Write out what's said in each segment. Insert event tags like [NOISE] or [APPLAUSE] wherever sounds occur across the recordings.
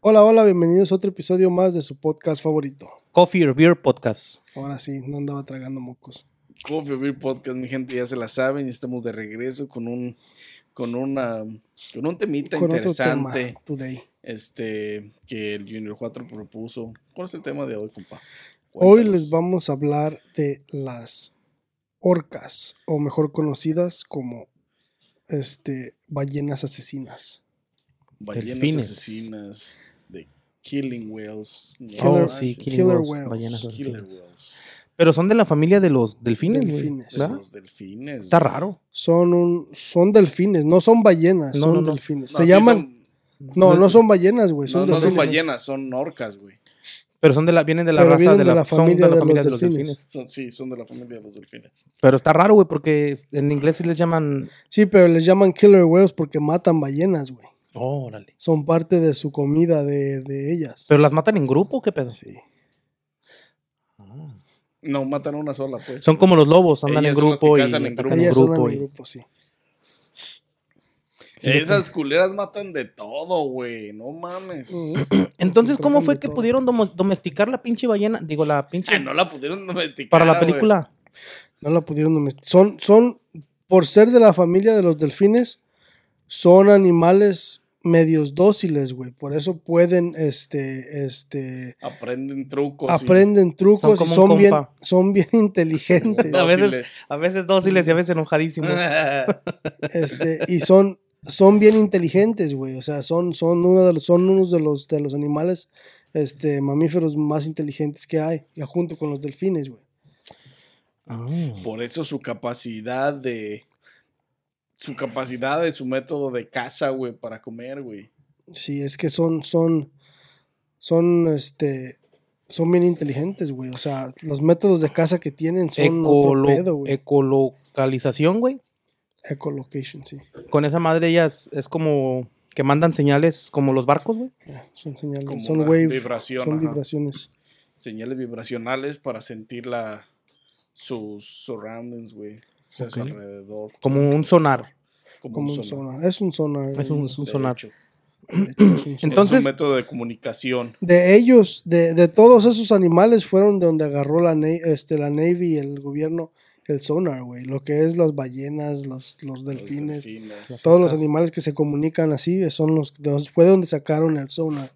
Hola, hola, bienvenidos a otro episodio más de su podcast favorito. Coffee or Beer Podcast. Ahora sí, no andaba tragando mocos. Coffee Beer Podcast, mi gente ya se la saben y estamos de regreso con un con una con un temita Con otro interesante tema today. este que el Junior 4 propuso. ¿Cuál es el tema de hoy, compa? Hoy les vamos a hablar de las orcas, o mejor conocidas como este ballenas asesinas. Ballenas delfines. asesinas de killing whales. ¿no? Killer- oh, sí, Killing killer Whales, whales. ballenas Killer asesinas. whales. Pero son de la familia de los delfines, güey. Delfines. ¿verdad? Los delfines. Está raro. Son un, son delfines, no son ballenas, No, son no, no. delfines. No, Se sí llaman, son- no, no son ballenas, güey, no, son no son ballenas, son orcas, güey. Pero son de la, vienen de la Pero raza de de la, son de la de familia los de los delfines. delfines. Son- sí, son de la familia de los delfines. Pero está raro, güey, porque en inglés sí les llaman. Sí, pero les llaman killer whales porque matan ballenas, güey. Órale. Son parte de su comida de, de ellas. ¿Pero las matan en grupo o qué pedo? Sí. Ah. No, matan a una sola, pues. Son como los lobos, andan Ellas en grupo y en grupo. en Ellas grupo. andan en y- grupo, sí. Esas culeras matan de todo, güey. No mames. [CLEARS THROAT] Entonces, ¿cómo fue que pudieron domesticar la pinche ballena? Digo, la pinche. Ay, no la pudieron domesticar. para la película. No la pudieron domesticar. Son, son, por ser de la familia de los delfines, son animales medios dóciles, güey. Por eso pueden, este, este, Aprenden trucos. y- aprenden trucos Son y son bien, son [LAUGHS] bien inteligentes. [LAUGHS] A veces, Dóciles. a veces dóciles y a veces enojadísimos. [LAUGHS] este, y son, son bien inteligentes, güey. O sea, son, son uno de los, son unos de los, de los animales, este, mamíferos más inteligentes que hay, ya junto con los delfines, güey. Ah. Por eso su capacidad de. Su capacidad de su método de caza, güey, para comer, güey. Sí, es que son, son, son, este, son bien inteligentes, güey. O sea, los métodos de caza que tienen son otro Ecolo- pedo, güey. ecolocalización, güey. Ecolocation, sí. Con esa madre ellas es como que mandan señales como los barcos, güey. Son señales, Como son wave, vibración, son ajá. vibraciones. Señales vibracionales para sentir la, sus surroundings, güey. O sea, su Ok. alrededor. Como un sonar. Como, Como un sonar. Es un sonar. Es un, es un de sonar. hecho. [CLEARS THROAT] De hecho, es un sonar. Entonces- es un método de comunicación. de ellos, de, de todos esos animales, fueron de donde agarró la, este, la Navy y el gobierno el sonar, güey. Lo que es las ballenas, los, los los delfines, todos los animales que se comunican así, son los, de- fue donde sacaron el sonar.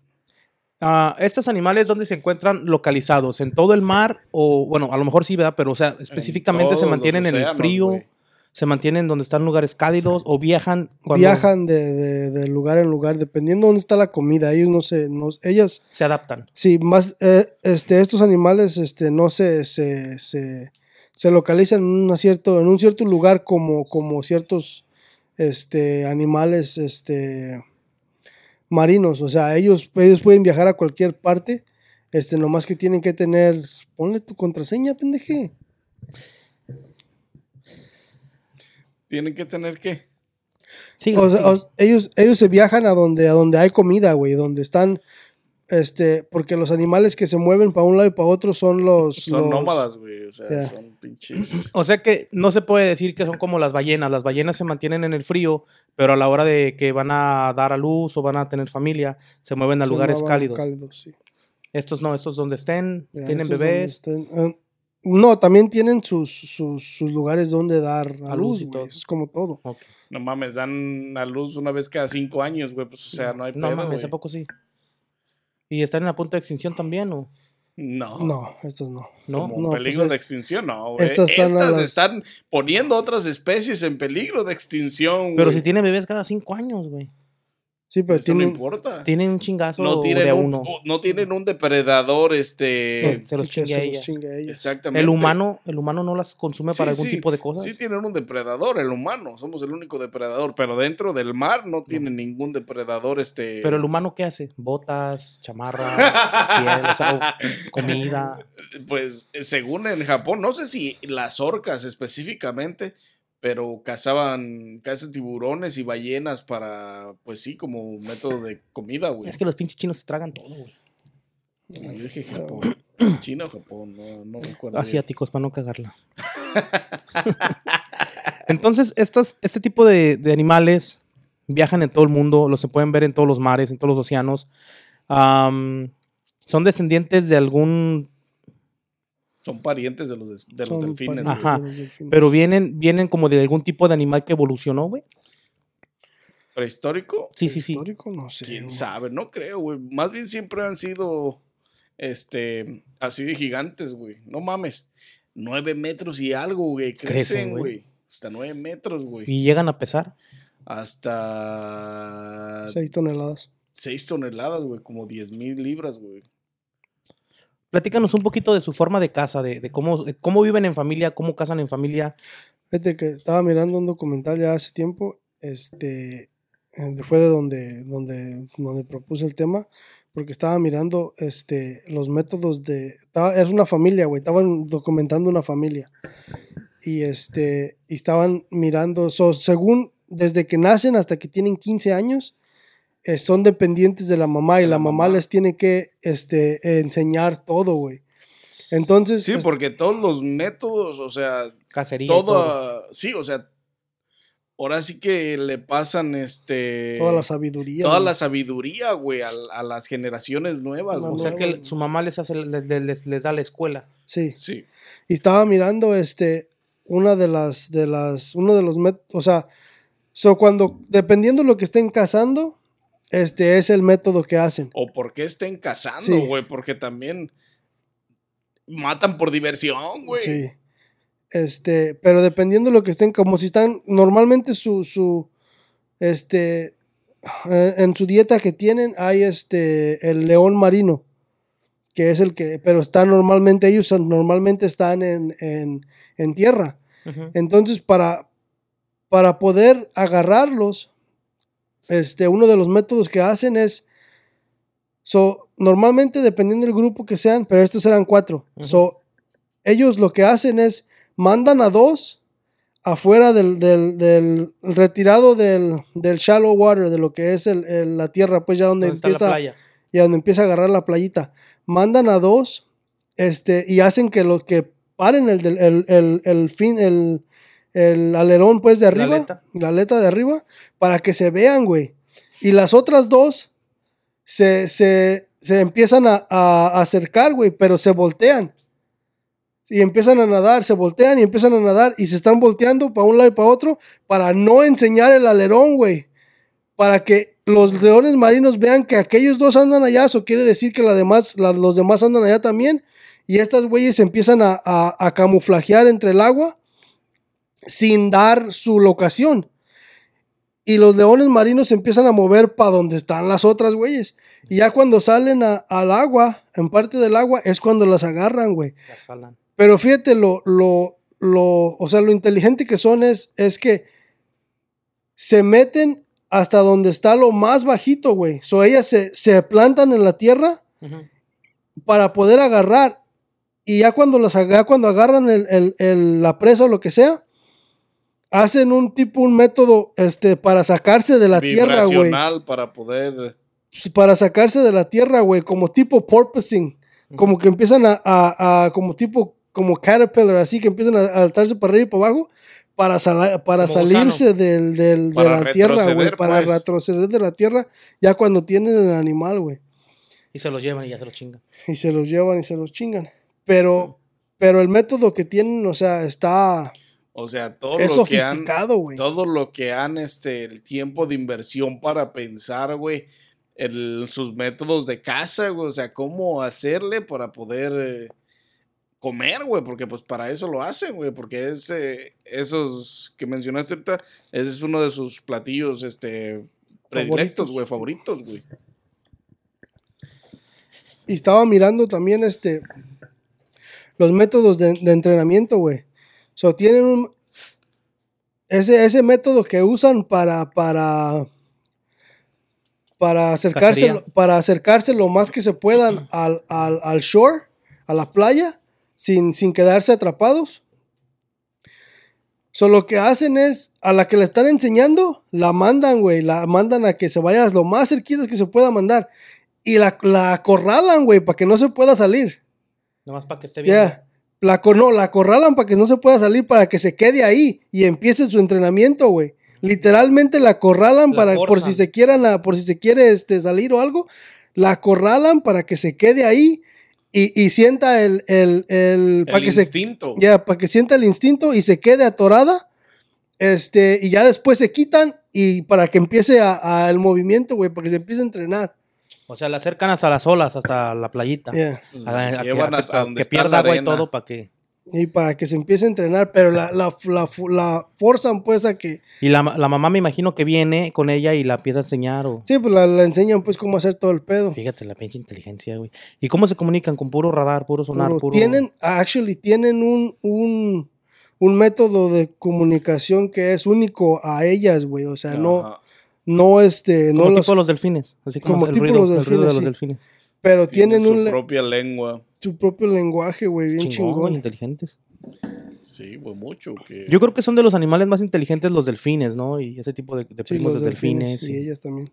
Ah, estos animales, ¿dónde se encuentran localizados? ¿En todo el mar? O, bueno, a lo mejor sí, ¿verdad? Pero, o sea, específicamente se mantienen en el océanos, frío, güey. se mantienen donde están lugares cálidos o viajan cuando Viajan de, de- de lugar en lugar, dependiendo dónde está la comida. Ellos no se, no, ellas, se adaptan. sí, más, eh, este, estos animales, este, no se, se, se, se localizan en, una cierto, en un cierto lugar como, como ciertos, este, animales, este, marinos. O sea, ellos, ellos pueden viajar a cualquier parte, este, nomás que tienen que tener, ponle tu contraseña, pendeje. Tienen que tener que. Sí, O sea, o- ellos, ellos se viajan a donde, a donde hay comida, güey, donde están, este, porque los animales que se mueven para un lado y para otro son los... Son los- nómadas, güey. O sea, son pinches. O sea que no se puede decir que son como las ballenas. Las ballenas se mantienen en el frío, pero a la hora de que van a dar a luz o van a tener familia, se mueven a se lugares cálidos. sí. Estos no, estos donde estén, tienen bebés. estén- eh, no, también tienen sus, sus, sus lugares donde dar a, A luz luz, y güey. todo. Eso es como todo. No mames, dan a luz una vez cada cinco años, güey. Pues, o sea, no hay No pedo, mames. ¿a poco sí? ¿Y están en la punto de extinción también o No. No, estos no. no? Como No, peligro pues de es- extinción, no, güey. estas Estas, están las- están poniendo otras especies en peligro de extinción, Pero si tiene bebés cada cinco años, güey. Sí, pero Eso no tienen... importa. Tienen un chingazo No de tienen, a un, uno. no tienen un depredador, este... se los sí, que chingue a se los ellas. chingue a ellas. Exactamente. El humano, el humano no las consume Sí, para algún sí, tipo de cosas. Sí tienen un depredador, el humano. Somos el único depredador. Pero dentro del mar no tienen ningún depredador, este... Pero el humano, ¿qué hace? Botas, chamarra, [LAUGHS] piel, o sea, o comida. Pues eh, según en Japón, no sé si las orcas específicamente, pero cazaban, cazan tiburones y ballenas para, pues sí, como método de comida, güey. Es que los pinches chinos se tragan todo, güey. Yo dije Japón. [CLEARS THROAT] China o Japón, no, no recuerdo. Asiáticos, para no cagarla. [LAUGHS] Entonces, estas, este tipo de, de animales viajan en todo el mundo, los se pueden ver en todos los mares, en todos los océanos. Son descendientes de algún Son parientes de los, de los delfines. Ajá. de los delfines. Pero vienen, vienen como de algún tipo de animal que evolucionó, güey. ¿Prehistórico? Sí, sí, sí. Histórico, no sé. ¿Quién güey. sabe? No creo, güey. Más bien siempre han sido, este, así de gigantes, güey. No mames. Nueve metros y algo, güey. Crecen, Crecen, güey. güey. Hasta nueve metros, güey. Y llegan a pesar. Hasta Seis toneladas. seis toneladas, güey. Como diez mil libras, güey. Platícanos un poquito de su forma de casa, de, de cómo, de cómo viven en familia, cómo casan en familia. Fíjate que estaba mirando un documental ya hace tiempo, este, fue de donde, donde, donde propuse el tema, porque estaba mirando, este, los métodos de, estaba, es una familia, güey, estaban documentando una familia, y este, y estaban mirando, so, según, desde que nacen hasta que tienen 15 años, eh, son dependientes de la mamá, y la la mamá mamá. les tiene que, este, enseñar todo, güey. Entonces, Sí, porque todos los métodos, o sea, Cacería. y todo. Sí, o sea. Ahora sí que le pasan este. toda la sabiduría. Toda güey. la sabiduría, güey, a, a las generaciones nuevas, O sea que güey. su mamá les hace, les, les- les- les da la escuela. Sí. Sí. Y estaba mirando este una de las de las uno de los métodos, o sea, so cuando dependiendo de lo que estén cazando, este es el método que hacen. O por qué estén cazando, Sí. güey, porque también matan por diversión, güey. Sí. Este, pero dependiendo de lo que estén como si están normalmente su su este eh, en su dieta que tienen hay este el león marino que es el que pero está normalmente ellos normalmente están en, en, en tierra. Entonces, para, para poder agarrarlos, este, uno de los métodos que hacen es, so, normalmente dependiendo del grupo que sean, pero estos eran cuatro. So, ellos lo que hacen es, mandan a dos afuera del, del, del retirado del, del shallow water, de lo que es el, el- la tierra, pues ya donde ¿Dónde está la empieza y a donde empieza a agarrar la playita. Mandan a dos este, y hacen que los que paren el, del- el, el, el fin, el, el alerón pues de La arriba, aleta. la aleta de arriba, para que se vean, güey. Y las otras dos se, se, se empiezan a, a acercar, güey, pero se voltean. Y empiezan a nadar, se voltean y empiezan a nadar y se están volteando para un lado y para otro para no enseñar el alerón, güey para que los leones marinos vean que aquellos dos andan allá, eso quiere decir que la demás, la- los demás andan allá también, y estas güeyes empiezan a, a- a camuflajear entre el agua sin dar su locación. Y los leones marinos se empiezan a mover para donde están las otras güeyes. Y ya cuando salen a- al agua, en parte del agua, es cuando las agarran, güey. Las jalan. Pero fíjate, lo, lo, lo, o sea, lo inteligente que son es, es que se meten hasta donde está lo más bajito, güey. So ellas se, se plantan en la tierra para poder agarrar. Y ya cuando las aga- cuando agarran el- el- el- la presa o lo que sea, hacen un tipo, un método este, para sacarse de la tierra, güey. Para poder. Para sacarse de la tierra, güey, como tipo porpoising. Como que empiezan a, a- a- como tipo, como caterpillar, así que empiezan a, a saltarse para arriba y para abajo para, para salirse del, del- de la tierra, güey, para pues. retroceder de la tierra ya cuando tienen el animal, güey. Y se los llevan y ya se los chingan. Y se los llevan y se los chingan. Pero, pero el método que tienen, o sea, está, O sea, todo es lo que han. Todo lo que han, este, el tiempo de inversión para pensar, güey, el- sus métodos de caza, güey, o sea, cómo hacerle para poder eh, comer, güey, porque pues para eso lo hacen, güey, porque es, eh, esos que mencionaste ahorita, ese es uno de sus platillos, este, predilectos, güey, favoritos, güey. Y estaba mirando también este los métodos de, de entrenamiento, güey. So, tienen un ese, ese método que usan para para para acercarse Cacería. para acercarse lo más que se puedan al, al, al shore, a la playa, sin, sin quedarse atrapados. So, lo que hacen es, a la que le están enseñando, la mandan, güey, la mandan a que se vaya lo más cerquita que se pueda mandar. Y la, la acorralan, güey, para que no se pueda salir. Nomás para que esté bien. La, no, la acorralan para que no se pueda salir, para que se quede ahí y empiece su entrenamiento, güey. Literalmente la acorralan La para por si se quieran, a- por si se quiere este, salir o algo. la acorralan para que se quede ahí y, y sienta el, el, el, para El que instinto. ya, para que sienta el instinto y se quede atorada, este, y ya después se quitan y para que empiece a, a el movimiento, güey, para que se empiece a entrenar. O sea, la acercan hasta las olas, hasta la playita. Yeah. A- a- a que- a hasta a donde que pierda agua y todo para que... Y para que se empiece a entrenar, pero la, la, la, la forzan pues a que, Y la, la mamá me imagino que viene con ella y la empieza a enseñar o... sí, pues la, la enseñan pues cómo hacer todo el pedo. Fíjate la pinche inteligencia, güey. ¿Y cómo se comunican? ¿Con puro radar, puro sonar, Puro- puro...? Tienen, actually, tienen un, un, un método de comunicación que es único a ellas, güey. O sea, no, este, Como no tipo los, los delfines. Así como, como el, tipo ruido, los el ruido de delfines, los sí. delfines. pero Tienen tienen su un, propia lengua. su propio lenguaje, güey, bien Chingón, chingón. inteligentes. Sí, güey, mucho. Que... Yo creo que son de los animales más inteligentes los delfines, ¿no? Y ese tipo de, de Sí, primos los de delfines. Y y- ellas también.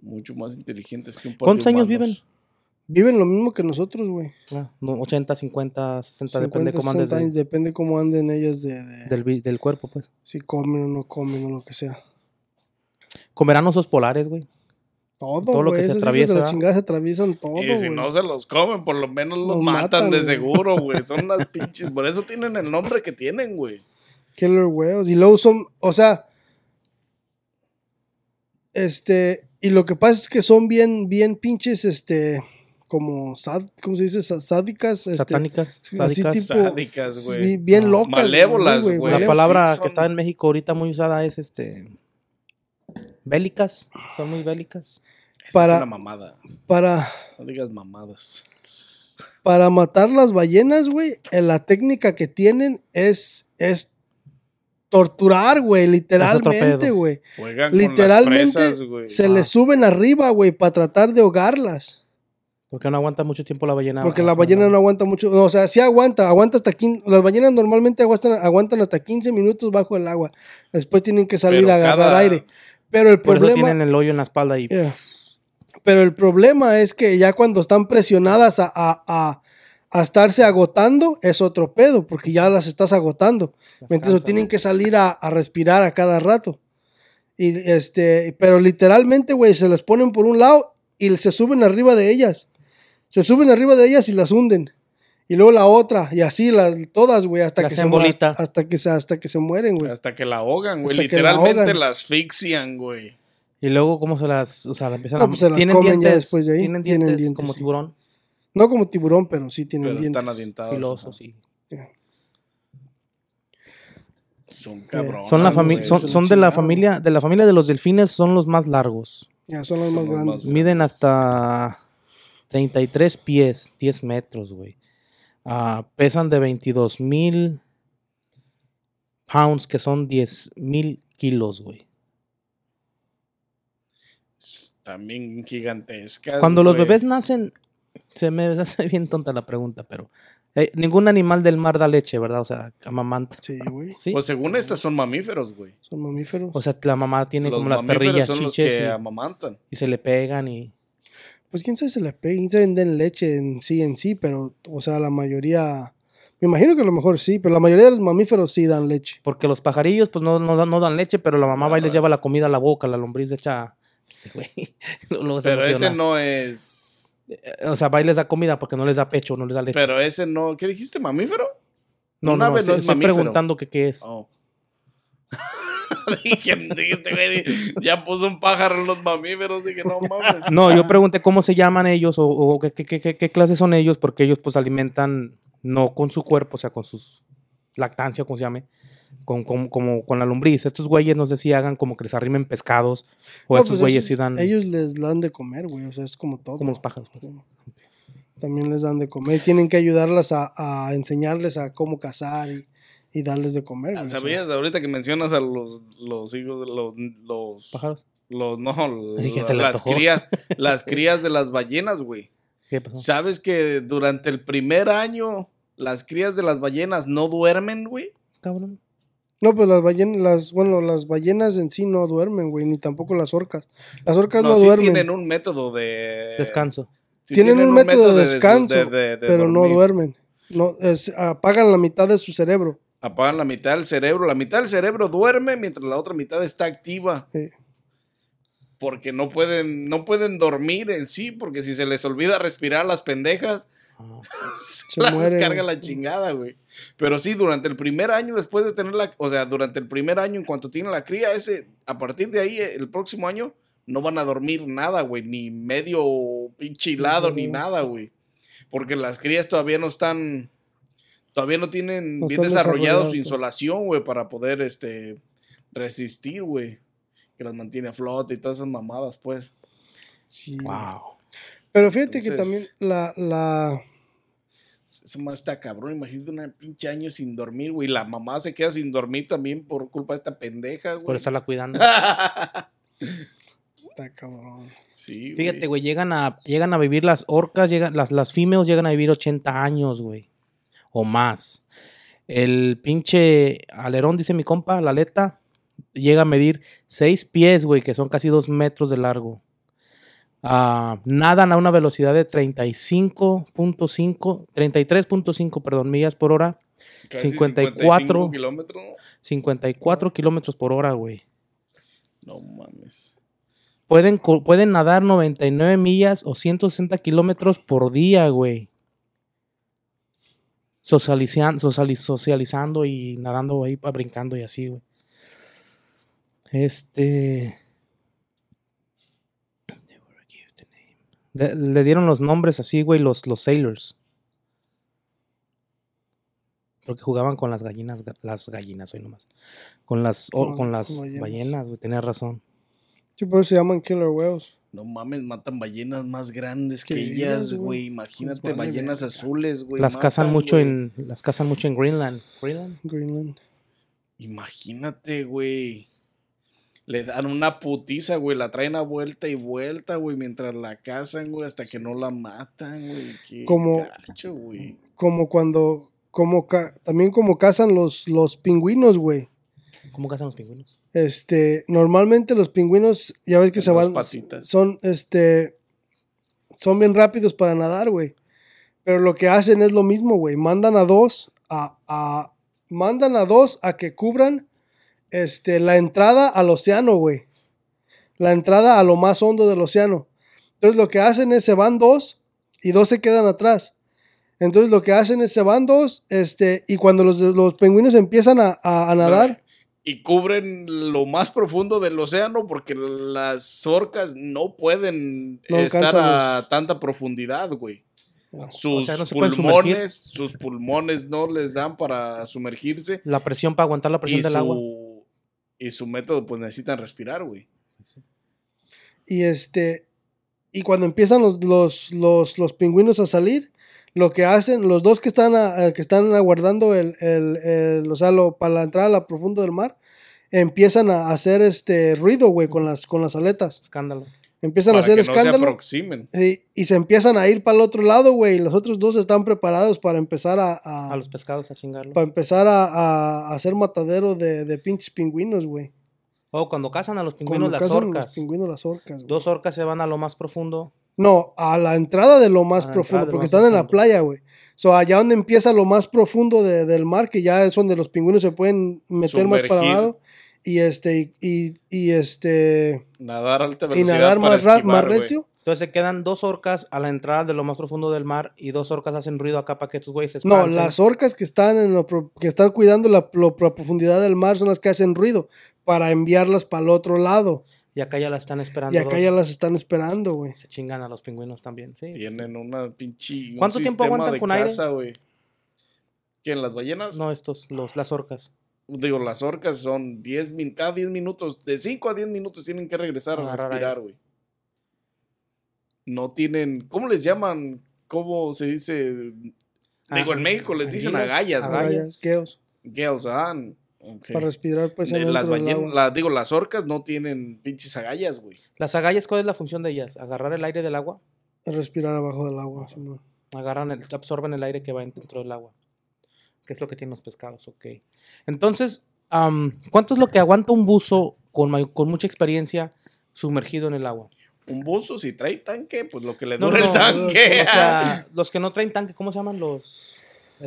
Mucho más inteligentes que un par de ¿Cuántos años humanos. viven? Viven lo mismo que nosotros, güey. Ah, no, 80, 50, 60, 50, depende cómo andes 60 de- años, depende cómo anden ellas de, de- del, del cuerpo, pues. si comen o no comen o lo que sea. Comerán osos polares, güey. Todo, Todo lo que se atraviesa, ¿verdad? chingada se atraviesan todo, Y si no se los comen, por lo menos los, Los matan, matan, de seguro, [LAUGHS] güey. Son unas pinches. Por eso tienen el nombre que tienen, güey. Killer whales. Y luego son, o sea, este, y lo que pasa es que son bien, bien pinches, este, como, sad, ¿cómo se dice? Sádicas. Este, Satánicas, sí, así sádicas. tipo- Sádicas, güey. bi- Bien locas. malévolas, güey. La palabra sí, que está en México ahorita muy usada es este. Bélicas. Son muy bélicas. Esa para- es una mamada. Para, No digas mamadas. para matar las ballenas, güey, eh, la técnica que tienen es, es torturar, güey, literalmente, güey. Literalmente las presas, güey. se Ah. les suben arriba, güey, para tratar de ahogarlas. Porque no aguanta mucho tiempo la ballena. Porque la Ajá, ballena no aguanta mucho. O sea, sí aguanta, aguanta hasta 15. Las ballenas normalmente aguantan, aguantan hasta 15 minutos bajo el agua. Después tienen que salir Pero a agarrar cada- aire. Pero el Por eso problema. tienen el hoyo en la espalda y Yeah. Pero el problema es que ya cuando están presionadas a, a- a- a estarse agotando, es otro pedo, porque ya las estás agotando. las Entonces cansa, tienen que salir a, a respirar a cada rato. Y este, pero literalmente, güey, se las ponen por un lado y se suben arriba de ellas. Se suben arriba de ellas y las hunden. Y luego la otra, y así las todas, güey, hasta Las que se hasta que se hasta que se mueren, güey. Hasta que la ahogan, güey. La Literalmente ahogan. la asfixian, güey. Y luego, ¿cómo se las. O sea, la empiezan No, a. pues se las ¿Tienen comen ya después de ahí. Tienen Tienen dientes, como sí. tiburón, No como tiburón, pero sí tienen Pero dientes. están adientados. filosos. Yeah. Son cabrones. Son, la son fami- los- son, los son de la familia. De la familia de los delfines, son los más largos. Ya, son los Son más los grandes. más- Miden hasta 33 pies, 10 metros, güey. Ah, pesan de 22 mil pounds, que son 10 mil kilos, güey. También gigantescas. Cuando los bebés nacen, se me [LAUGHS] hace bien tonta la pregunta, pero eh, ningún animal del mar da leche, ¿verdad? O sea, amamanta. Sí, güey. ¿Sí? Pues según estas son mamíferos, güey. Son mamíferos. o sea, la mamá tiene Los como las perrillas son los chiches que y, amamantan. y se le pegan y... Pues quién sabe si le pega, quién sabe si den leche en sí en sí, pero, o sea, la mayoría, me imagino que a lo mejor sí, pero la mayoría de los mamíferos sí dan leche. Porque los pajarillos, pues no, no, dan- no dan leche, pero la mamá va y les lleva la comida a la boca, la lombriz de echa. [LAUGHS] [LAUGHS] Se Pero ese no es. Eh, O sea, va y les da comida porque no les da pecho, no les da leche. Pero ese no. ¿Qué dijiste, mamífero? no, no, no, no estoy, es estoy mamífero. preguntando que qué es. Oh. [LAUGHS] dije, güey, ya puso un pájaro en los mamíferos. Dije, no mames. No, yo pregunté cómo se llaman ellos o, o qué, qué, qué, qué- qué clases son ellos, porque ellos pues alimentan no con su cuerpo, o sea, con sus lactancia, como se llame, con, con, como con la lombriz. Estos güeyes no sé si hagan como que les arrimen pescados o No, estos pues güeyes sí dan Ellos les dan de comer, güey, o sea, es como todo. como los pájaros. pues. También les dan de comer, tienen que ayudarlas a, a enseñarles a cómo cazar y, y darles de comer, güey. o sea. ¿Sabías ahorita que mencionas a los, los hijos de los, los, ¿Pájaros? los no, [LAUGHS] las crías, [LAUGHS] las crías de las ballenas, güey? ¿Qué pasó? ¿Sabes que durante el primer año las crías de las ballenas no duermen, güey? Cabrón. No, pues las ballenas, las, bueno, las ballenas en sí no duermen, güey, ni tampoco las orcas. Las orcas no, No, sí duermen, tienen un método de... Descanso. sí Tienen un método de descanso, de- de- de pero no duermen. No, es- apagan la mitad de su cerebro. Apagan la mitad del cerebro. La mitad del cerebro duerme mientras la otra mitad está activa. Sí. porque no pueden, no pueden dormir en sí, porque si se les olvida respirar las pendejas, Ah, [LAUGHS] Se las mueren. descarga la chingada, güey. Pero sí, durante el primer año después de tener la, o sea, durante el primer año en cuanto tienen la cría, ese, a partir de ahí, el próximo año, no van a dormir nada, güey, ni medio pinche helado, ni nada, güey. Porque las crías todavía no están, todavía no tienen No bien desarrollado su pues. insolación, güey, para poder, este, resistir, güey. Que las mantiene a flote y todas esas mamadas, pues. Sí. wow. Pero fíjate que también la, la, Eso más está cabrón. Imagínate una pinche año sin dormir, güey. La mamá se queda sin dormir también por culpa de esta pendeja, güey. Por estarla cuidando. [LAUGHS] está cabrón. sí, Fíjate, güey, llegan a, llegan a vivir las orcas, llegan, las, las females llegan a vivir 80 años, güey. O más. El pinche alerón, dice mi compa, la aleta, llega a medir 6 pies, güey, que son casi 2 metros de largo. Ah, nadan a una velocidad de 35.5, 33.5, perdón, millas por hora, Casi 54. 55 kilómetros. 54 kilómetros por hora, güey. No mames. Pueden, pueden nadar 99 millas o 160 kilómetros por día, güey. Socializan- sociali- socializando y nadando ahí, brincando y así, güey. Este. Le, le dieron los nombres así, güey, los, los sailors. Porque jugaban con las gallinas, ga- las gallinas hoy nomás. Con las, Con- las ballenas. güey, tenías razón. Sí, por eso se llaman killer whales. No mames, matan ballenas más grandes que ellas, güey. Imagínate, Pues vale ballenas verga. azules, güey. las cazan mucho güey. en las cazan mucho en Greenland. Greenland. Greenland. Imagínate, güey. Le dan una putiza, güey. La traen a vuelta y vuelta, güey. Mientras la cazan, güey. Hasta que no la matan, güey. Qué Como- güey. Como cuando, como ca- también como cazan los, los pingüinos, güey. ¿Cómo cazan los pingüinos? Este, normalmente los pingüinos, ya ves que Con se van, patitas. son, este, son bien rápidos para nadar, güey. Pero lo que hacen es lo mismo, güey. Mandan a dos a, a- mandan a dos a que cubran, este, la entrada al océano, güey. La entrada a lo más hondo del océano. Entonces lo que hacen es se van dos y dos se quedan atrás. Entonces lo que hacen es se van dos, este, y cuando los, los pingüinos empiezan a, a- a nadar, Y cubren lo más profundo del océano porque las orcas no pueden No estar a los- tanta profundidad, güey. Sus sea, no pulmones, sus pulmones no les dan para sumergirse. La presión para aguantar la presión Y del agua. y su método, pues necesitan respirar, güey. Y este. Y cuando empiezan los, los, los, los pingüinos a salir, lo que hacen, los dos que están, a- que están aguardando el, el, el- o sea, lo- para la entrada a la profundo del mar, empiezan a hacer este ruido, güey, con las, con las aletas. Escándalo. Empiezan Para a hacer que no se escándalo aproximen. y, y se empiezan a ir para el otro lado, güey. Y los otros dos están preparados para empezar a, a- A los pescados a chingarlo. para empezar a, a- a hacer matadero de, de pinches pingüinos, güey. O cuando cazan a los Cuando pingüinos las cazan los orcas. pingüinos, las orcas, güey. Dos orcas se van a lo más profundo. No, a la entrada de lo más A profundo, porque más están en la playa, güey. So, allá donde empieza lo más profundo de- del mar, que ya es donde los pingüinos se pueden meter más para abajo. Y este, y, y, y este, Nadar alta y velocidad. nadar para más, esquivar, más recio. Entonces se quedan dos orcas a la entrada de lo más profundo del mar y dos orcas hacen ruido acá para que estos güeyes se No, espanten. las orcas que están en lo pro- que están cuidando la, lo- la profundidad del mar son las que hacen ruido para enviarlas para el otro lado. Y acá ya la están esperando. Y acá dos. ya las están esperando, güey. Se chingan a los pingüinos también, sí. Tienen una pinche. un ¿Cuánto tiempo aguantan con aire? caza, güey. ¿Quién? ¿Las ballenas? No, estos, los, las orcas. Digo, las orcas son 10 min cada 10 minutos, de 5 a 10 minutos tienen que regresar a respirar, güey. No tienen, ¿cómo les llaman? ¿Cómo se dice? Digo, en Ah, México les dicen agallas, agallas, güey. agallas. Geos, Gales, ah, para respirar pues De las ballenas, agua. la- digo, las orcas no tienen pinches agallas, güey. Las agallas, ¿cuál es la función de ellas? Agarrar el aire del agua. Respirar abajo del agua. Agarran, el, absorben el aire que va dentro del agua. Que es lo que tienen los pescados, ok. Entonces, am, ¿cuánto es lo que aguanta un buzo con, con mucha experiencia sumergido en el agua? Un buzo, si trae tanque, pues lo que le No, dura no, el tanque. O sea, [LAUGHS] los que no traen tanque, ¿cómo se llaman los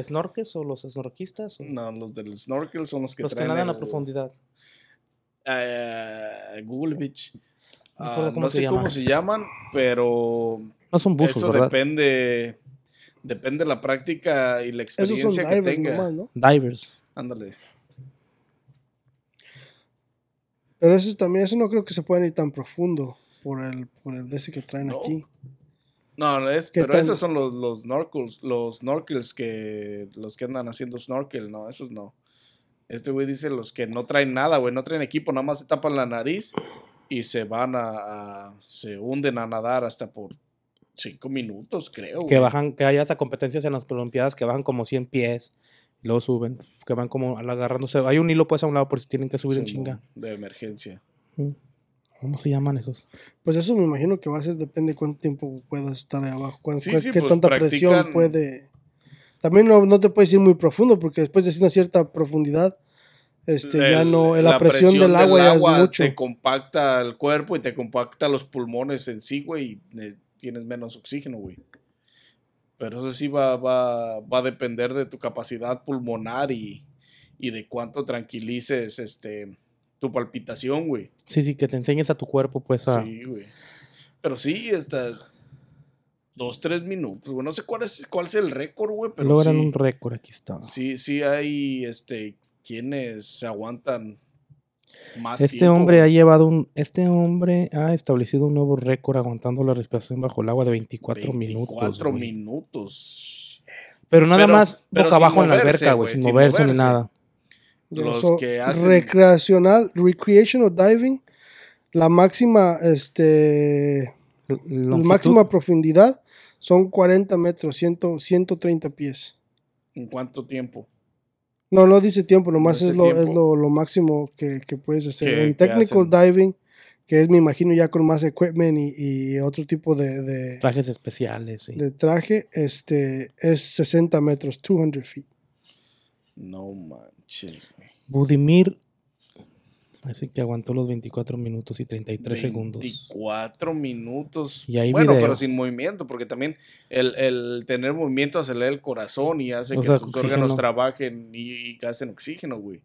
snorkels o los snorquistas? o no, los del snorkel son los que los que nadan a profundidad. Ah, Google Beach. Ah, no cómo sé llaman. cómo se llaman, pero No son buzos, eso ¿verdad? depende depende de la práctica y la Esos son experiencia que divers tenga. nomás, ¿no? Divers. Ándale. Pero eso también, eso no creo que se pueda ir tan profundo por el, por el ese que traen No. aquí. No, es, ¿Qué pero tan- esos son los, los snorkels, los snorkels que los que andan haciendo snorkel, no, esos no. Este güey dice los que no traen nada, güey, no traen equipo, nada más se tapan la nariz y se van a, a- se hunden a nadar hasta por cinco minutos, creo. Que güey. bajan, que hay hasta competencias en las Olimpiadas que bajan como 100 pies. Y luego suben, que van como agarrándose. Hay un hilo pues a un lado por si tienen que subir en Simón, chinga. De emergencia. Ujú. ¿Cómo se llaman esos? Pues eso me imagino que va a ser, depende de cuánto tiempo puedas estar ahí abajo, cuán- Sí, cuál- sí, qué pues, tanta presión puede... También no, no te puedes ir muy profundo porque después de una cierta profundidad, este, ya El- no, la, presión, del agua ya es mucho. Te compacta el cuerpo y te compacta los pulmones en sí, güey, y eh, tienes menos oxígeno, güey. Pero eso sí va, va, va a depender de tu capacidad pulmonar y, y de cuánto tranquilices este, tu palpitación, güey. Sí, sí, que te enseñes a tu cuerpo pues a... Sí, güey. Pero sí, hasta dos, tres minutos, güey. No sé cuál es, cuál es el récord, güey, pero logran sí, un récord, aquí está. sí, sí hay este, quienes se aguantan más Este tiempo, hombre ha llevado un, este hombre ha establecido un nuevo récord aguantando la respiración bajo el agua de 24, minutos. 24 güey. minutos. Pero nada Pero- más boca abajo en la alberca, güey, sin sin moverse ni nada. Los so, que hacen- Recreacional, recreational diving, la máxima, este, la máxima profundidad son 40 metros, 100, 130 pies. ¿En cuánto tiempo? No, no dice tiempo, nomás No es, lo, es lo, lo máximo que, que puedes hacer. En technical diving, que es, me imagino, ya con más equipment y, y otro tipo de, de, trajes especiales. sí. de traje, este, es 60 metros, 200 feet. No manches. Budimir, así que aguantó los 24 minutos y 33 segundos. 24 minutos. Y hay bueno, video. pero sin movimiento, porque también el, el tener movimiento acelera el corazón y hace O que sea, tus oxígeno. órganos trabajen y, y gasten oxígeno, güey.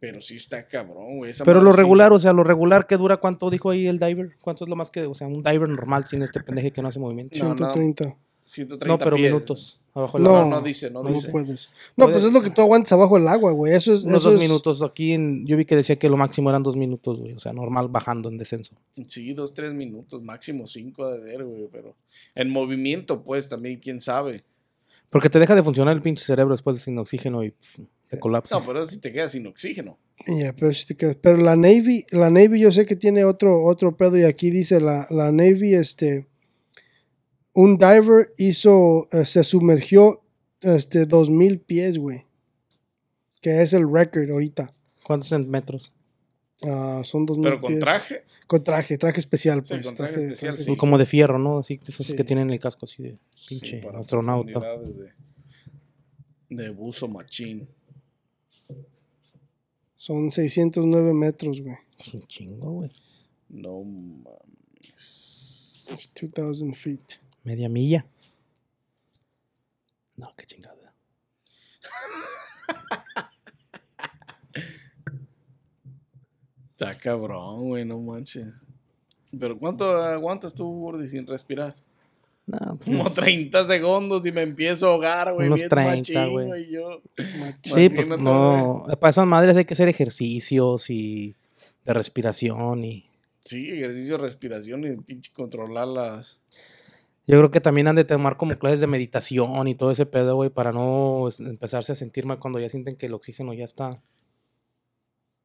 Pero sí está cabrón, güey. esa Pero lo sí- regular, o sea, lo regular que dura, ¿cuánto dijo ahí el diver? ¿Cuánto es lo más que, o sea, un diver normal sin este pendeje que no hace movimiento? No, no. 130. 130 No, pero pies. minutos. Abajo del No, agua. No, no dice, no, No, dice. puedes. No, pues es lo que tú aguantas abajo del agua, güey. Eso es. Unos eso dos es- minutos. Aquí en- yo vi que decía que lo máximo eran dos minutos, güey. O sea, normal bajando en descenso. Sí, dos, tres minutos, máximo cinco de ver, güey. Pero en movimiento, pues también, quién sabe. Porque te deja de funcionar el pinche cerebro después de sin oxígeno y te colapsas. No, pero si te quedas sin oxígeno. Ya, pero, si te quedas- pero la Navy, la Navy yo sé que tiene otro, otro pedo y aquí dice la, la Navy, este, un diver hizo, eh, se sumergió, este, 2000 pies, güey. Que es el record ahorita. ¿Cuántos en metros? Ah, son 2000 Pero con pies. traje. Con traje, traje especial, Sí, pues. con traje especial, sí. Como de fierro, ¿no? Así, esos Sí. que tienen el casco así de Sí, pinche para astronauta. De, de buzo machín. Son 609 metros, güey. Es un chingo, güey. No mames. Es 2000 feet. Media milla. No, qué chingada. Está cabrón, güey, no manches. Pero ¿cuánto aguantas tú, Gordy, sin respirar? No, pues, Como 30 segundos y me empiezo a ahogar, güey. Unos bien 30, machín, güey. sí, pues no. Para esas madres hay que hacer ejercicios y de respiración y. Sí, ejercicio de respiración y pinche controlar las. Yo creo que también han de tomar como clases de meditación y todo ese pedo, güey, para no empezarse a sentir mal cuando ya sienten que el oxígeno ya está.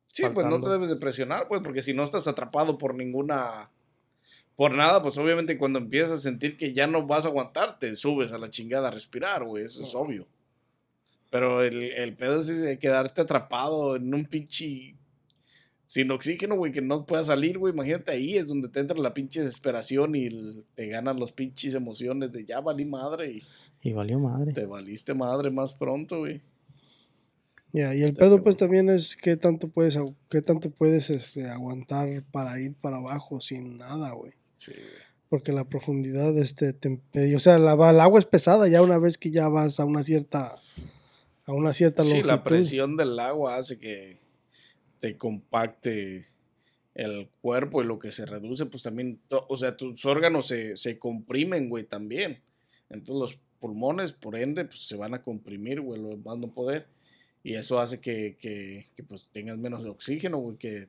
Sí, pues no te debes de presionar, pues, porque si no estás atrapado por ninguna. Por nada, pues obviamente cuando empiezas a sentir que ya no vas a aguantar, te subes a la chingada a respirar, güey. Eso es obvio. Pero el, el pedo es ese quedarte atrapado en un pinche. Sin oxígeno, güey, que no puedas salir, güey. Imagínate ahí es donde te entra la pinche desesperación y el- te ganan los pinches emociones de ya valí madre y Y valió madre. te valiste madre más pronto, güey. Ya, y el pedo pues también es qué tanto puedes, qué tanto puedes este, aguantar para ir para abajo sin nada, güey. Sí, güey. Porque la profundidad, este, te o sea, la, el agua es pesada ya una vez que ya vas a una cierta, a una cierta Sí, longitud. la presión del agua hace que te compacte el cuerpo y lo que se reduce, pues también, to- o sea, tus órganos se, se comprimen, güey, también. Entonces los pulmones, por ende, pues se van a comprimir, güey, lo más no poder. Y eso hace que, que, que, pues tengas menos oxígeno, güey, que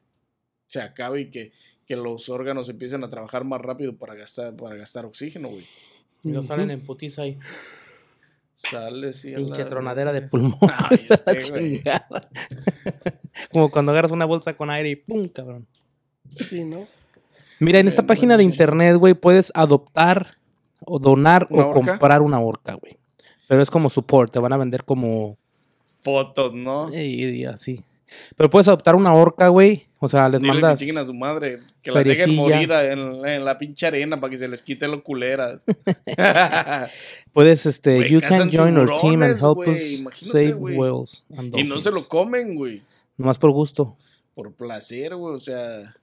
se acabe y que, que los órganos empiecen a trabajar más rápido para gastar, para gastar oxígeno, güey. Y lo Ujú. salen en putiza ahí. Sale, sí. Pinche la- tronadera de pulmón. [LAUGHS] Ay, [LAUGHS] la chingada. [LAUGHS] Como cuando agarras una bolsa con aire y ¡pum! cabrón. Sí, ¿no? Mira, en esta página de sí. internet, güey, puedes adoptar o donar ¿Una o orca? comprar una orca, güey. Pero es como support, te van a vender como... Fotos, ¿no? y- y así. Pero puedes adoptar una orca, güey. O sea, les Dile mandas... que a su madre, que la dejen morir en, en la pinche arena para que se les quite lo culeras. [LAUGHS] Puedes, este, you can join our team and help us imagínate, save whales and y no se lo comen, güey. Nomás por gusto. Por placer, güey. O sea,